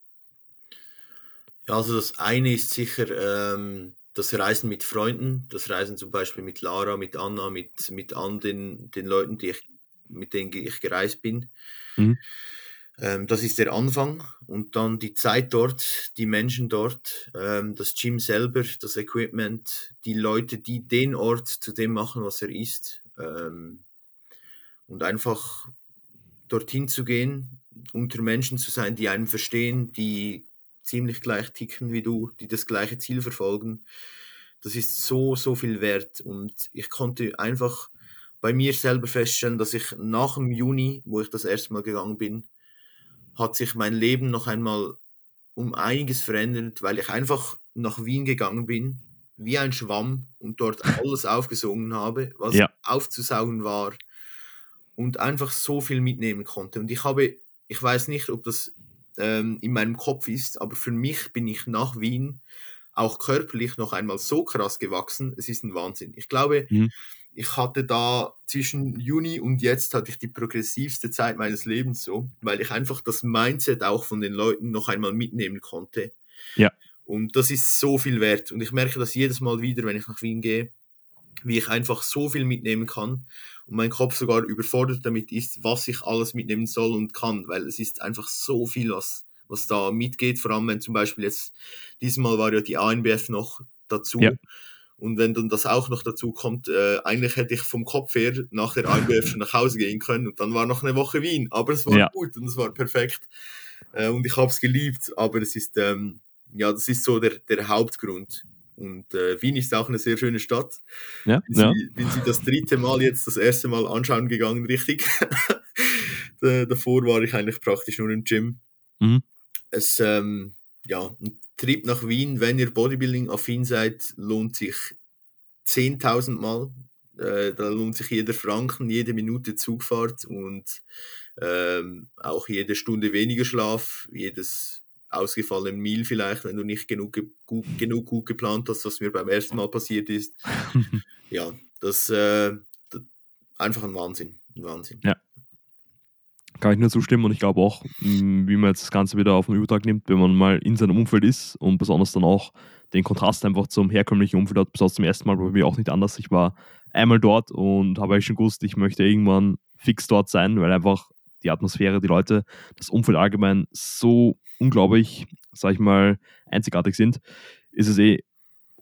Ja, also das eine ist sicher ähm, das Reisen mit Freunden, das Reisen zum Beispiel mit Lara, mit Anna, mit, mit all den, den Leuten, die ich, mit denen ich gereist bin. Mhm. Ähm, das ist der Anfang und dann die Zeit dort, die Menschen dort, ähm, das Gym selber, das Equipment, die Leute, die den Ort zu dem machen, was er ist. Ähm, und einfach dorthin zu gehen, unter Menschen zu sein, die einen verstehen, die ziemlich gleich ticken wie du, die das gleiche Ziel verfolgen. Das ist so, so viel wert. Und ich konnte einfach bei mir selber feststellen, dass ich nach dem Juni, wo ich das erste Mal gegangen bin, hat sich mein Leben noch einmal um einiges verändert, weil ich einfach nach Wien gegangen bin, wie ein Schwamm und dort alles aufgesogen habe, was ja. aufzusaugen war und einfach so viel mitnehmen konnte. Und ich habe, ich weiß nicht, ob das ähm, in meinem Kopf ist, aber für mich bin ich nach Wien auch körperlich noch einmal so krass gewachsen. Es ist ein Wahnsinn. Ich glaube, mhm. Ich hatte da zwischen Juni und jetzt hatte ich die progressivste Zeit meines Lebens so, weil ich einfach das Mindset auch von den Leuten noch einmal mitnehmen konnte. Ja. Und das ist so viel wert. Und ich merke das jedes Mal wieder, wenn ich nach Wien gehe, wie ich einfach so viel mitnehmen kann und mein Kopf sogar überfordert damit ist, was ich alles mitnehmen soll und kann, weil es ist einfach so viel, was, was da mitgeht, vor allem wenn zum Beispiel jetzt, diesmal war ja die ANBF noch dazu. Ja. Und wenn dann das auch noch dazu kommt, äh, eigentlich hätte ich vom Kopf her nach der ANBF schon nach Hause gehen können und dann war noch eine Woche Wien. Aber es war ja. gut und es war perfekt. Äh, und ich habe es geliebt, aber es ist, ähm, ja, das ist so der, der Hauptgrund. Und äh, Wien ist auch eine sehr schöne Stadt. Ja, bin, ja. Sie, bin sie das dritte Mal jetzt das erste Mal anschauen gegangen, richtig. Davor war ich eigentlich praktisch nur im Gym. Mhm. Es, ähm, ja, Trip nach Wien, wenn ihr Bodybuilding-affin seid, lohnt sich 10.000 Mal. Äh, da lohnt sich jeder Franken, jede Minute Zugfahrt und ähm, auch jede Stunde weniger Schlaf, jedes ausgefallenen Meal vielleicht, wenn du nicht genug, gut, genug gut geplant hast, was mir beim ersten Mal passiert ist. ja, das, äh, einfach ein Wahnsinn. Ein Wahnsinn. Ja. Kann ich nur zustimmen und ich glaube auch, wie man jetzt das Ganze wieder auf den Übertrag nimmt, wenn man mal in seinem Umfeld ist und besonders dann auch den Kontrast einfach zum herkömmlichen Umfeld hat, besonders zum ersten Mal bei mir auch nicht anders. Ich war einmal dort und habe eigentlich schon gewusst, ich möchte irgendwann fix dort sein, weil einfach die Atmosphäre, die Leute, das Umfeld allgemein so unglaublich, sag ich mal, einzigartig sind, ist es eh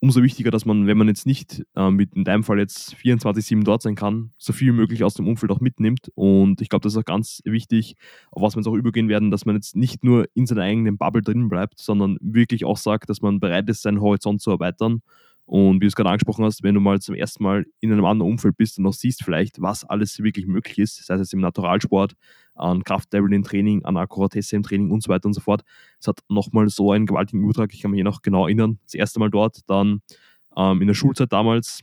umso wichtiger, dass man, wenn man jetzt nicht äh, mit in deinem Fall jetzt 24-7 dort sein kann, so viel wie möglich aus dem Umfeld auch mitnimmt. Und ich glaube, das ist auch ganz wichtig, auf was wir jetzt auch übergehen werden, dass man jetzt nicht nur in seiner eigenen Bubble drin bleibt, sondern wirklich auch sagt, dass man bereit ist, seinen Horizont zu erweitern und wie du es gerade angesprochen hast, wenn du mal zum ersten Mal in einem anderen Umfeld bist und auch siehst vielleicht, was alles wirklich möglich ist, sei es im Naturalsport, an Kraftlevel im Training, an Akkuratesse im Training und so weiter und so fort. Es hat nochmal so einen gewaltigen Übertrag, ich kann mich noch genau erinnern, das erste Mal dort, dann ähm, in der Schulzeit damals,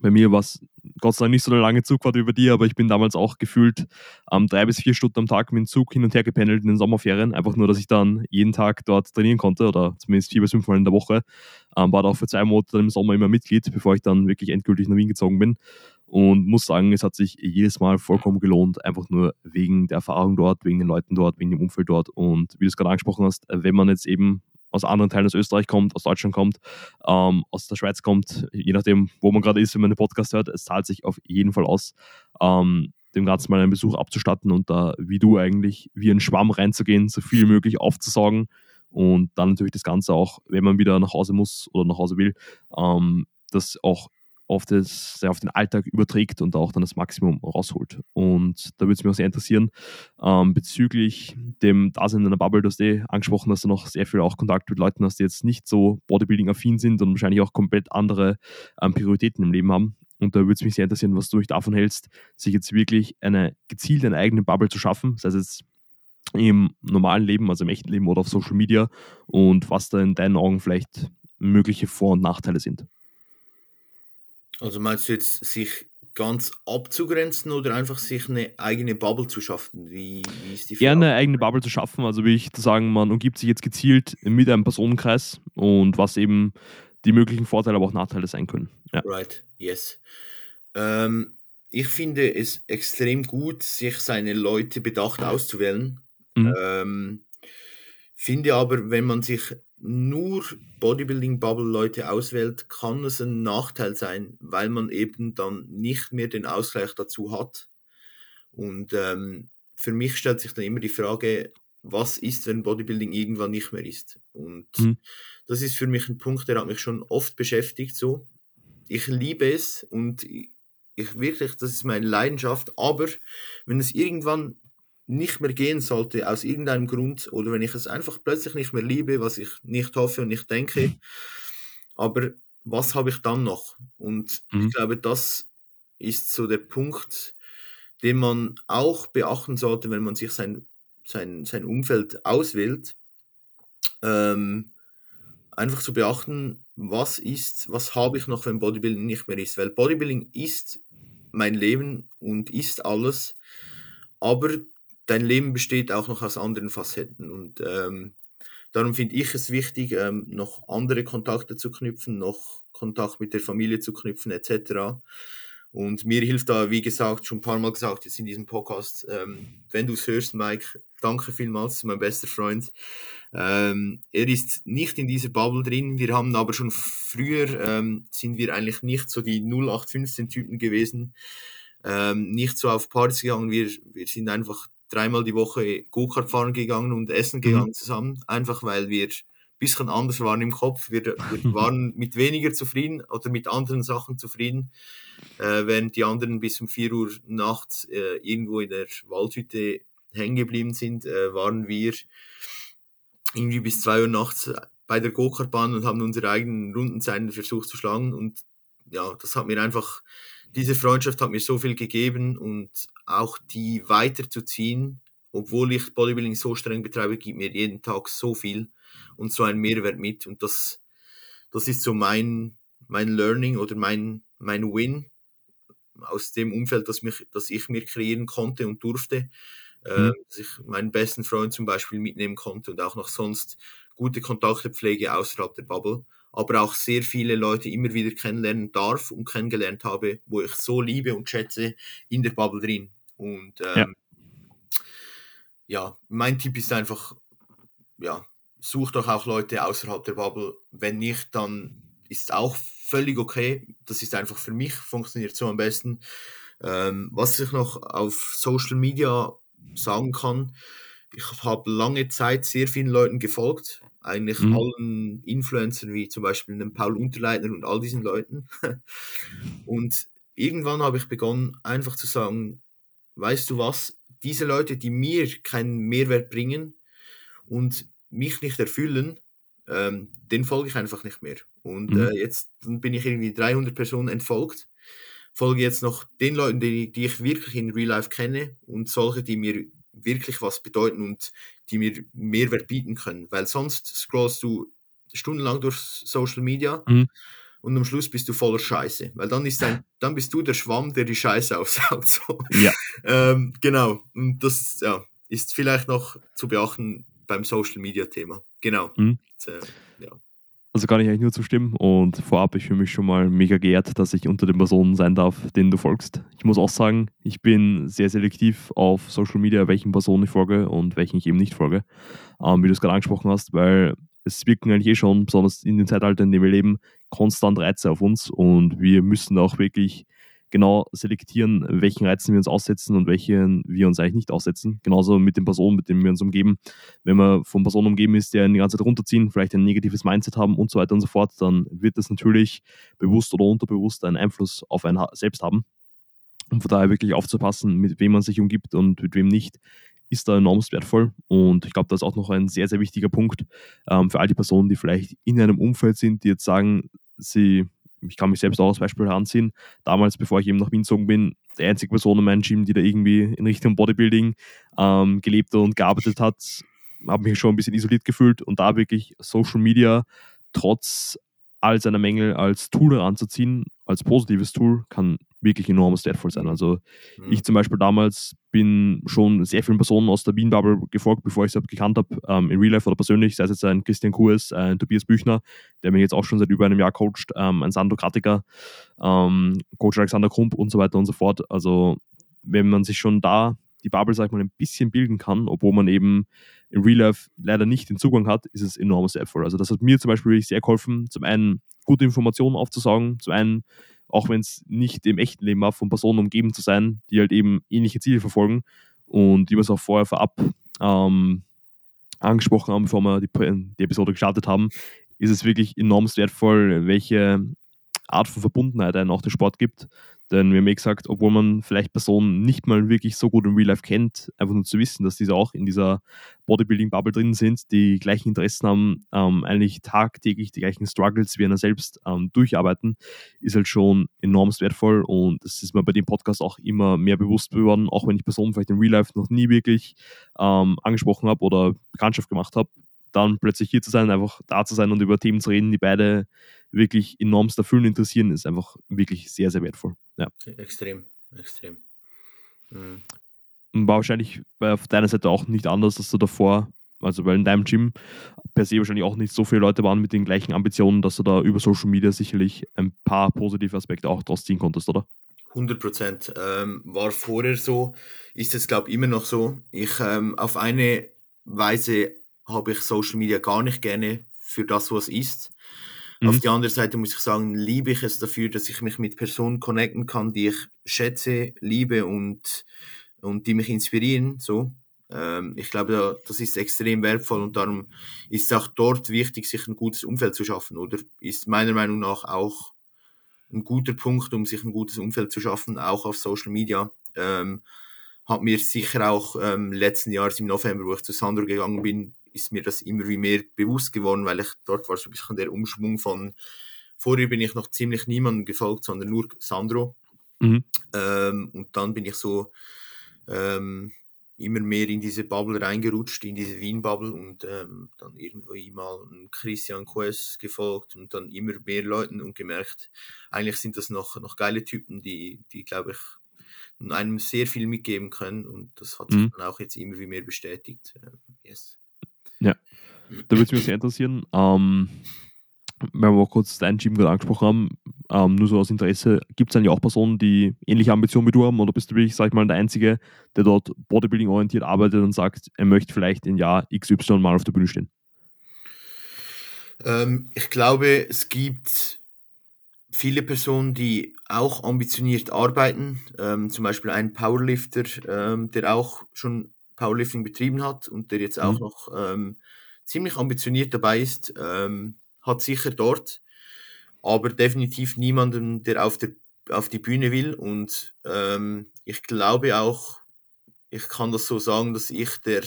bei mir war es Gott sei Dank nicht so eine lange Zugfahrt über die, aber ich bin damals auch gefühlt ähm, drei bis vier Stunden am Tag mit dem Zug hin und her gependelt in den Sommerferien. Einfach nur, dass ich dann jeden Tag dort trainieren konnte oder zumindest vier bis fünf Mal in der Woche. Ähm, war da auch für zwei Monate im Sommer immer Mitglied, bevor ich dann wirklich endgültig nach Wien gezogen bin. Und muss sagen, es hat sich jedes Mal vollkommen gelohnt, einfach nur wegen der Erfahrung dort, wegen den Leuten dort, wegen dem Umfeld dort. Und wie du es gerade angesprochen hast, wenn man jetzt eben aus anderen Teilen aus Österreich kommt, aus Deutschland kommt, ähm, aus der Schweiz kommt, je nachdem, wo man gerade ist, wenn man den Podcast hört, es zahlt sich auf jeden Fall aus, ähm, dem Ganzen mal einen Besuch abzustatten und da, wie du eigentlich, wie ein Schwamm reinzugehen, so viel möglich aufzusaugen und dann natürlich das Ganze auch, wenn man wieder nach Hause muss oder nach Hause will, ähm, das auch auf, das, auf den Alltag überträgt und auch dann das Maximum rausholt. Und da würde es mich auch sehr interessieren, ähm, bezüglich dem Dasein in einer Bubble, du hast eh angesprochen, dass du noch sehr viel auch Kontakt mit Leuten hast, die jetzt nicht so Bodybuilding-affin sind und wahrscheinlich auch komplett andere ähm, Prioritäten im Leben haben. Und da würde es mich sehr interessieren, was du dich davon hältst, sich jetzt wirklich eine gezielt eine eigene Bubble zu schaffen, sei es jetzt im normalen Leben, also im echten Leben oder auf Social Media und was da in deinen Augen vielleicht mögliche Vor- und Nachteile sind. Also meinst du jetzt, sich ganz abzugrenzen oder einfach sich eine eigene Bubble zu schaffen? Wie, wie ist die Frage? Eher eine eigene Bubble zu schaffen, also wie ich zu sagen, man umgibt sich jetzt gezielt mit einem Personenkreis und was eben die möglichen Vorteile, aber auch Nachteile sein können. Ja. Right, yes. Ähm, ich finde es extrem gut, sich seine Leute bedacht auszuwählen. Mhm. Ähm, finde aber, wenn man sich nur Bodybuilding-Bubble-Leute auswählt, kann es ein Nachteil sein, weil man eben dann nicht mehr den Ausgleich dazu hat. Und ähm, für mich stellt sich dann immer die Frage, was ist, wenn Bodybuilding irgendwann nicht mehr ist? Und mhm. das ist für mich ein Punkt, der hat mich schon oft beschäftigt. So, ich liebe es und ich wirklich, das ist meine Leidenschaft. Aber wenn es irgendwann nicht mehr gehen sollte, aus irgendeinem Grund, oder wenn ich es einfach plötzlich nicht mehr liebe, was ich nicht hoffe und nicht denke, aber was habe ich dann noch? Und mhm. ich glaube, das ist so der Punkt, den man auch beachten sollte, wenn man sich sein, sein, sein Umfeld auswählt. Ähm, einfach zu beachten, was ist, was habe ich noch, wenn Bodybuilding nicht mehr ist. Weil Bodybuilding ist mein Leben und ist alles, aber dein Leben besteht auch noch aus anderen Facetten. Und ähm, darum finde ich es wichtig, ähm, noch andere Kontakte zu knüpfen, noch Kontakt mit der Familie zu knüpfen, etc. Und mir hilft da, wie gesagt, schon ein paar Mal gesagt jetzt in diesem Podcast, ähm, wenn du es hörst, Mike, danke vielmals, mein bester Freund. Ähm, er ist nicht in dieser Bubble drin. Wir haben aber schon früher, ähm, sind wir eigentlich nicht so die 0815-Typen gewesen. Ähm, nicht so auf Partys gegangen. Wir, wir sind einfach dreimal die Woche Go-Kart fahren gegangen und essen mhm. gegangen mhm. zusammen. Einfach weil wir bisschen anders waren im Kopf. Wir, wir waren mit weniger zufrieden oder mit anderen Sachen zufrieden, äh, während die anderen bis um 4 Uhr nachts äh, irgendwo in der Waldhütte hängen geblieben sind, äh, waren wir irgendwie bis 2 Uhr nachts bei der Go-Kart-Bahn und haben unsere eigenen Rundenzeiten versucht zu schlagen. Und ja, das hat mir einfach, diese Freundschaft hat mir so viel gegeben und auch die weiterzuziehen, obwohl ich Bodybuilding so streng betreibe, gibt mir jeden Tag so viel und so einen Mehrwert mit. Und das, das ist so mein, mein Learning oder mein, mein Win aus dem Umfeld, das, mich, das ich mir kreieren konnte und durfte. Äh, mhm. dass ich meinen besten Freund zum Beispiel mitnehmen konnte und auch noch sonst gute Kontakte pflege außerhalb der Bubble, aber auch sehr viele Leute immer wieder kennenlernen darf und kennengelernt habe, wo ich so liebe und schätze in der Bubble drin. Und ähm, ja. ja, mein Tipp ist einfach, ja, sucht doch auch Leute außerhalb der Bubble. Wenn nicht, dann ist es auch völlig okay. Das ist einfach für mich, funktioniert so am besten. Ähm, was ich noch auf Social Media sagen kann, ich habe lange Zeit sehr vielen Leuten gefolgt, eigentlich mhm. allen Influencern wie zum Beispiel dem Paul Unterleitner und all diesen Leuten. und irgendwann habe ich begonnen, einfach zu sagen, weißt du was, diese Leute, die mir keinen Mehrwert bringen und mich nicht erfüllen, ähm, den folge ich einfach nicht mehr. Und mhm. äh, jetzt bin ich irgendwie 300 Personen entfolgt, folge jetzt noch den Leuten, die, die ich wirklich in Real Life kenne und solche, die mir wirklich was bedeuten und die mir Mehrwert bieten können. Weil sonst scrollst du stundenlang durch Social Media mhm. und am Schluss bist du voller Scheiße. Weil dann, ist dein, dann bist du der Schwamm, der die Scheiße aufsaugt. So. Ja. ähm, genau. Und das ja, ist vielleicht noch zu beachten, beim Social Media Thema. Genau. Mhm. Äh, ja. Also kann ich eigentlich nur zustimmen. Und vorab, ich fühle mich schon mal mega geehrt, dass ich unter den Personen sein darf, denen du folgst. Ich muss auch sagen, ich bin sehr selektiv auf Social Media, welchen Personen ich folge und welchen ich eben nicht folge, ähm, wie du es gerade angesprochen hast, weil es wirken eigentlich eh schon, besonders in den Zeitaltern, in dem wir leben, konstant Reize auf uns. Und wir müssen auch wirklich genau selektieren, welchen Reizen wir uns aussetzen und welchen wir uns eigentlich nicht aussetzen. Genauso mit den Personen, mit denen wir uns umgeben. Wenn man von Personen umgeben ist, die einen die ganze Zeit runterziehen, vielleicht ein negatives Mindset haben und so weiter und so fort, dann wird das natürlich bewusst oder unterbewusst einen Einfluss auf einen selbst haben. Und von daher wirklich aufzupassen, mit wem man sich umgibt und mit wem nicht, ist da enorm wertvoll. Und ich glaube, das ist auch noch ein sehr, sehr wichtiger Punkt ähm, für all die Personen, die vielleicht in einem Umfeld sind, die jetzt sagen, sie ich kann mich selbst auch als Beispiel heranziehen. Damals, bevor ich eben nach Wien gezogen bin, die einzige Person in meinem Gym, die da irgendwie in Richtung Bodybuilding ähm, gelebt und gearbeitet hat, habe mich schon ein bisschen isoliert gefühlt und da wirklich Social Media trotz all seiner Mängel als Tool heranzuziehen, als positives Tool, kann wirklich enorm wertvoll sein. Also mhm. ich zum Beispiel damals bin schon sehr vielen Personen aus der Wien-Bubble gefolgt, bevor ich sie gekannt habe, ähm, in Real Life oder persönlich, sei es jetzt ein Christian Kurs, ein Tobias Büchner, der mich jetzt auch schon seit über einem Jahr coacht, ähm, ein Sandro Kratiker, ähm, Coach Alexander Krump und so weiter und so fort. Also wenn man sich schon da die Bubble, sag ich mal, ein bisschen bilden kann, obwohl man eben in Real Life leider nicht den Zugang hat, ist es enorm wertvoll. Also das hat mir zum Beispiel wirklich sehr geholfen, zum einen gute Informationen aufzusaugen, zum einen auch wenn es nicht im echten Leben war, von Personen umgeben zu sein, die halt eben ähnliche Ziele verfolgen und die wir es auch vorher vorab ähm, angesprochen haben, bevor wir die, die, Episode gestartet haben, ist es wirklich enorm wertvoll, welche Art von Verbundenheit einen auch der Sport gibt. Denn wir haben ja gesagt, obwohl man vielleicht Personen nicht mal wirklich so gut im Real Life kennt, einfach nur zu wissen, dass diese auch in dieser Bodybuilding-Bubble drin sind, die gleichen Interessen haben, ähm, eigentlich tagtäglich die gleichen Struggles wie einer selbst ähm, durcharbeiten, ist halt schon enorm wertvoll und das ist mir bei dem Podcast auch immer mehr bewusst geworden, auch wenn ich Personen vielleicht im Real Life noch nie wirklich ähm, angesprochen habe oder Bekanntschaft gemacht habe, dann plötzlich hier zu sein, einfach da zu sein und über Themen zu reden, die beide wirklich enormst erfüllen interessieren, ist einfach wirklich sehr, sehr wertvoll. Ja. Extrem, extrem. Mhm. War wahrscheinlich auf deiner Seite auch nicht anders, dass du davor, also weil in deinem Gym per se wahrscheinlich auch nicht so viele Leute waren mit den gleichen Ambitionen, dass du da über Social Media sicherlich ein paar positive Aspekte auch draus ziehen konntest, oder? 100 Prozent. Ähm, war vorher so, ist es glaube ich immer noch so. Ich ähm, auf eine Weise habe ich Social Media gar nicht gerne für das, was ist. Mhm. Auf der anderen Seite muss ich sagen, liebe ich es dafür, dass ich mich mit Personen connecten kann, die ich schätze, liebe und, und die mich inspirieren. So. Ähm, ich glaube, das ist extrem wertvoll und darum ist es auch dort wichtig, sich ein gutes Umfeld zu schaffen. Oder ist meiner Meinung nach auch ein guter Punkt, um sich ein gutes Umfeld zu schaffen, auch auf Social Media. Ähm, hat mir sicher auch ähm, letzten Jahres im November, wo ich zu Sandro gegangen bin, ist mir das immer wie mehr bewusst geworden, weil ich dort war so ein bisschen der Umschwung von vorher bin ich noch ziemlich niemandem gefolgt, sondern nur Sandro. Mhm. Ähm, und dann bin ich so ähm, immer mehr in diese Bubble reingerutscht, in diese Wien-Bubble und ähm, dann irgendwo mal Christian Quest gefolgt und dann immer mehr Leuten und gemerkt, eigentlich sind das noch, noch geile Typen, die, die glaube ich, einem sehr viel mitgeben können und das hat sich mhm. dann auch jetzt immer wie mehr bestätigt. Ähm, yes. Ja, da würde es mich sehr interessieren. Ähm, wenn wir kurz dein Gym gerade angesprochen haben, ähm, nur so aus Interesse, gibt es eigentlich auch Personen, die ähnliche Ambitionen wie du haben oder bist du wirklich, sag ich mal, der Einzige, der dort Bodybuilding-orientiert arbeitet und sagt, er möchte vielleicht in Jahr XY mal auf der Bühne stehen? Ähm, ich glaube, es gibt viele Personen, die auch ambitioniert arbeiten, ähm, zum Beispiel ein Powerlifter, ähm, der auch schon Powerlifting betrieben hat und der jetzt auch mhm. noch ähm, ziemlich ambitioniert dabei ist, ähm, hat sicher dort, aber definitiv niemanden, der auf, der, auf die Bühne will. Und ähm, ich glaube auch, ich kann das so sagen, dass ich der,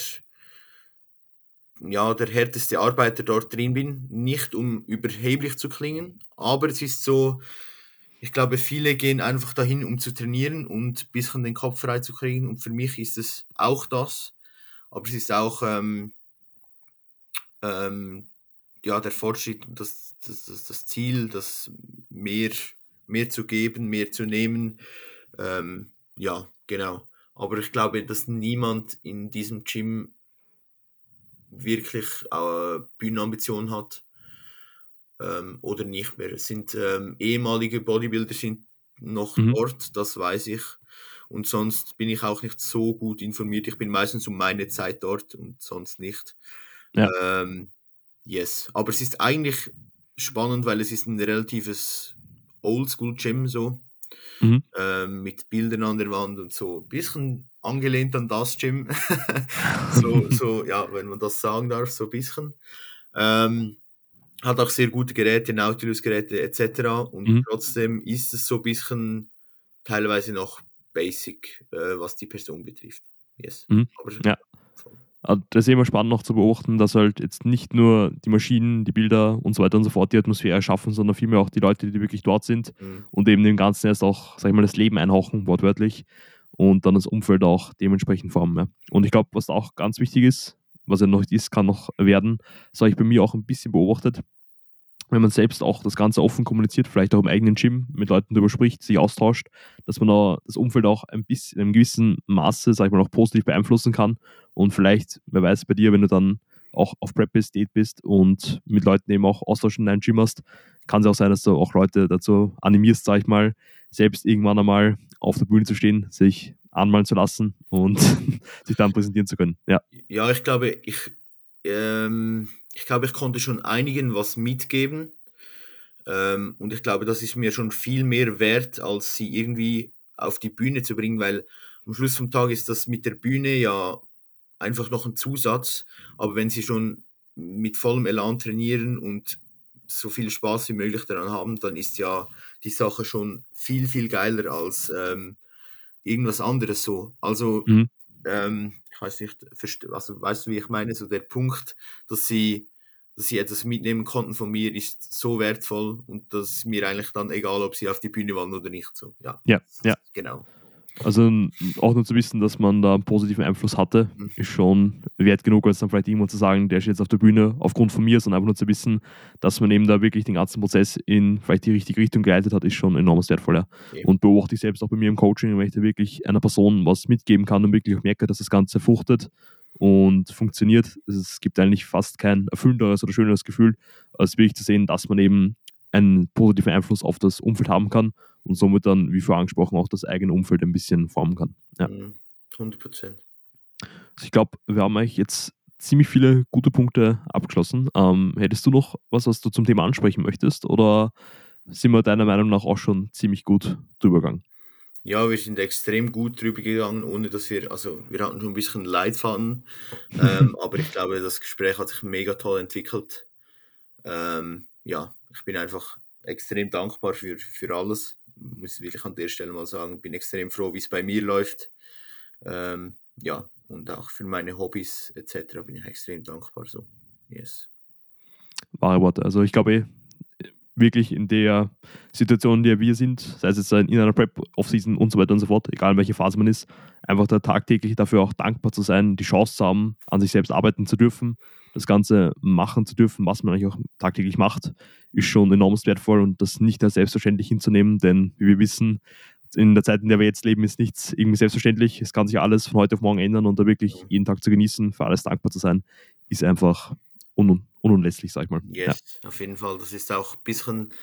ja, der härteste Arbeiter dort drin bin. Nicht um überheblich zu klingen, aber es ist so, ich glaube, viele gehen einfach dahin, um zu trainieren und ein bisschen den Kopf frei zu kriegen. Und für mich ist es auch das. Aber es ist auch ähm, ähm, ja, der Fortschritt, das, das, das, das Ziel, das mehr, mehr zu geben, mehr zu nehmen. Ähm, ja, genau. Aber ich glaube, dass niemand in diesem Gym wirklich äh, Bühnenambitionen hat ähm, oder nicht mehr. Es sind ähm, ehemalige Bodybuilder sind noch mhm. dort, das weiß ich. Und sonst bin ich auch nicht so gut informiert. Ich bin meistens um meine Zeit dort und sonst nicht. Ja. Ähm, Yes, aber es ist eigentlich spannend, weil es ist ein relatives Oldschool-Gym so. Mhm. Ähm, mit Bildern an der Wand und so. Ein bisschen angelehnt an das Gym. so, so, ja, wenn man das sagen darf, so ein bisschen. Ähm, hat auch sehr gute Geräte, Nautilus-Geräte etc. Und mhm. trotzdem ist es so ein bisschen teilweise noch basic, äh, was die Person betrifft. Yes. Mhm. Aber, ja. Äh, das ist immer spannend noch zu beobachten, dass halt jetzt nicht nur die Maschinen, die Bilder und so weiter und so fort die Atmosphäre schaffen, sondern vielmehr auch die Leute, die wirklich dort sind mhm. und eben dem Ganzen erst auch, sag ich mal, das Leben einhauchen, wortwörtlich, und dann das Umfeld auch dementsprechend formen. Ja. Und ich glaube, was auch ganz wichtig ist, was ja noch ist, kann noch werden, das habe ich bei mir auch ein bisschen beobachtet, wenn man selbst auch das Ganze offen kommuniziert, vielleicht auch im eigenen Gym mit Leuten darüber spricht, sich austauscht, dass man da das Umfeld auch ein bisschen in einem gewissen Maße, sag ich mal, auch positiv beeinflussen kann. Und vielleicht, wer weiß, bei dir, wenn du dann auch auf Prep bist, Date bist und mit Leuten eben auch Austausch in deinem Gym hast, kann es auch sein, dass du auch Leute dazu animierst, sag ich mal, selbst irgendwann einmal auf der Bühne zu stehen, sich anmalen zu lassen und sich dann präsentieren zu können. Ja, ja ich glaube, ich, ähm, ich glaube, ich konnte schon einigen was mitgeben. Ähm, und ich glaube, das ist mir schon viel mehr wert, als sie irgendwie auf die Bühne zu bringen, weil am Schluss vom Tag ist das mit der Bühne ja einfach noch ein Zusatz. Aber wenn sie schon mit vollem Elan trainieren und so viel Spaß wie möglich daran haben, dann ist ja die Sache schon viel, viel geiler als ähm, irgendwas anderes so. Also, mhm. ähm, ich weiß nicht, also weißt du, wie ich meine, so der Punkt, dass sie, dass sie etwas mitnehmen konnten von mir, ist so wertvoll und das ist mir eigentlich dann egal, ob sie auf die Bühne waren oder nicht. So, ja, ja, ja. genau. Also auch nur zu wissen, dass man da einen positiven Einfluss hatte, mhm. ist schon wert genug, als dann vielleicht irgendwo zu sagen, der ist jetzt auf der Bühne aufgrund von mir, sondern einfach nur zu wissen, dass man eben da wirklich den ganzen Prozess in vielleicht die richtige Richtung geleitet hat, ist schon enorm wertvoll. Ja. Okay. Und beobachte ich selbst auch bei mir im Coaching, wenn ich da wirklich einer Person was mitgeben kann und wirklich auch merke, dass das Ganze fruchtet und funktioniert. Es gibt eigentlich fast kein erfüllenderes oder schöneres Gefühl, als wirklich zu sehen, dass man eben einen positiven Einfluss auf das Umfeld haben kann und somit dann, wie vorher angesprochen, auch das eigene Umfeld ein bisschen formen kann. Ja. 100 mhm. Prozent. Also ich glaube, wir haben eigentlich jetzt ziemlich viele gute Punkte abgeschlossen. Ähm, hättest du noch was, was du zum Thema ansprechen möchtest oder sind wir deiner Meinung nach auch schon ziemlich gut drüber gegangen? Ja, wir sind extrem gut drüber gegangen, ohne dass wir, also wir hatten schon ein bisschen Leitfaden, ähm, aber ich glaube, das Gespräch hat sich mega toll entwickelt. Ähm, ja, ich bin einfach extrem dankbar für, für alles muss ich wirklich an der Stelle mal sagen, bin extrem froh, wie es bei mir läuft. Ähm, ja, und auch für meine Hobbys etc. bin ich extrem dankbar. So, yes. Wahre Worte. Also ich glaube eh, wirklich in der Situation, in der wir sind, sei es jetzt in einer Prep, Offseason und so weiter und so fort, egal in welcher Phase man ist, einfach da tagtäglich dafür auch dankbar zu sein, die Chance zu haben, an sich selbst arbeiten zu dürfen, das Ganze machen zu dürfen, was man eigentlich auch tagtäglich macht, ist schon enorm wertvoll und das nicht als selbstverständlich hinzunehmen, denn wie wir wissen, in der Zeit, in der wir jetzt leben, ist nichts irgendwie selbstverständlich. Es kann sich alles von heute auf morgen ändern und da wirklich jeden Tag zu genießen, für alles dankbar zu sein, ist einfach un unumlässlich, sag ich mal. Yes, ja. auf jeden Fall. Das ist auch ein bisschen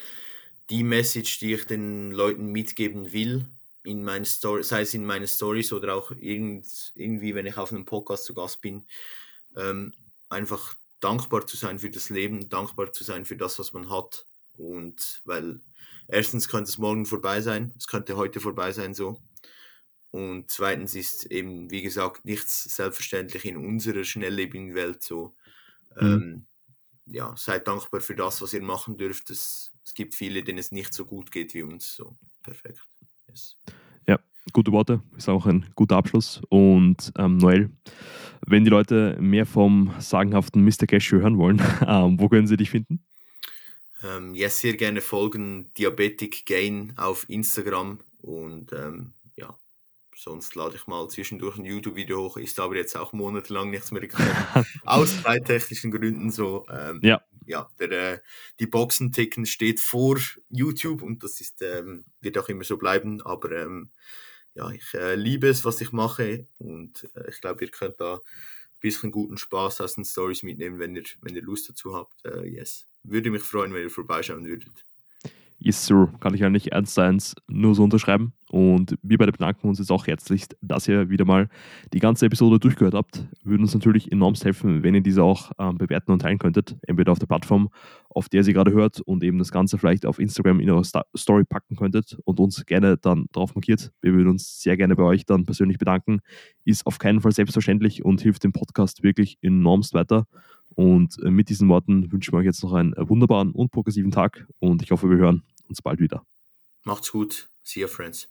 die Message, die ich den Leuten mitgeben will, in meinen Story, sei es in meinen Stories oder auch irgend, irgendwie, wenn ich auf einem Podcast zu Gast bin. Ähm, einfach dankbar zu sein für das Leben, dankbar zu sein für das, was man hat. Und weil erstens könnte es morgen vorbei sein, es könnte heute vorbei sein so. Und zweitens ist eben, wie gesagt, nichts selbstverständlich in unserer schnelllebigen Welt so. Mhm. Ähm, ja, seid dankbar für das, was ihr machen dürft. Es, es gibt viele, denen es nicht so gut geht wie uns. So, perfekt. Yes. Ja, gute Worte, ist auch ein guter Abschluss. Und ähm, Noel, wenn die Leute mehr vom sagenhaften Mr. Cashew hören wollen, ähm, wo können sie dich finden? Ähm, ja, sehr gerne folgen Diabetic Gain auf Instagram und ähm, ja, sonst lade ich mal zwischendurch ein YouTube-Video hoch, ist aber jetzt auch monatelang nichts mehr gekommen. Aus zeittechnischen Gründen so. Ähm, ja. Ja, der, äh, die Boxen-Ticken steht vor YouTube und das ist, ähm, wird auch immer so bleiben, aber ähm, ja, ich äh, liebe es, was ich mache und äh, ich glaube, ihr könnt da ein bisschen guten Spaß aus den Stories mitnehmen, wenn ihr, wenn ihr Lust dazu habt. Äh, yes. Würde mich freuen, wenn ihr vorbeischauen würdet. Yes, Sir, kann ich eigentlich ernst sein, nur so unterschreiben. Und wir beide bedanken uns jetzt auch herzlichst, dass ihr wieder mal die ganze Episode durchgehört habt. Würden uns natürlich enorm helfen, wenn ihr diese auch ähm, bewerten und teilen könntet. Entweder auf der Plattform, auf der sie gerade hört und eben das Ganze vielleicht auf Instagram in eure Story packen könntet und uns gerne dann drauf markiert. Wir würden uns sehr gerne bei euch dann persönlich bedanken. Ist auf keinen Fall selbstverständlich und hilft dem Podcast wirklich enormst weiter. Und äh, mit diesen Worten wünschen wir euch jetzt noch einen äh, wunderbaren und progressiven Tag und ich hoffe, wir hören uns bald wieder. Macht's gut. See you, friends.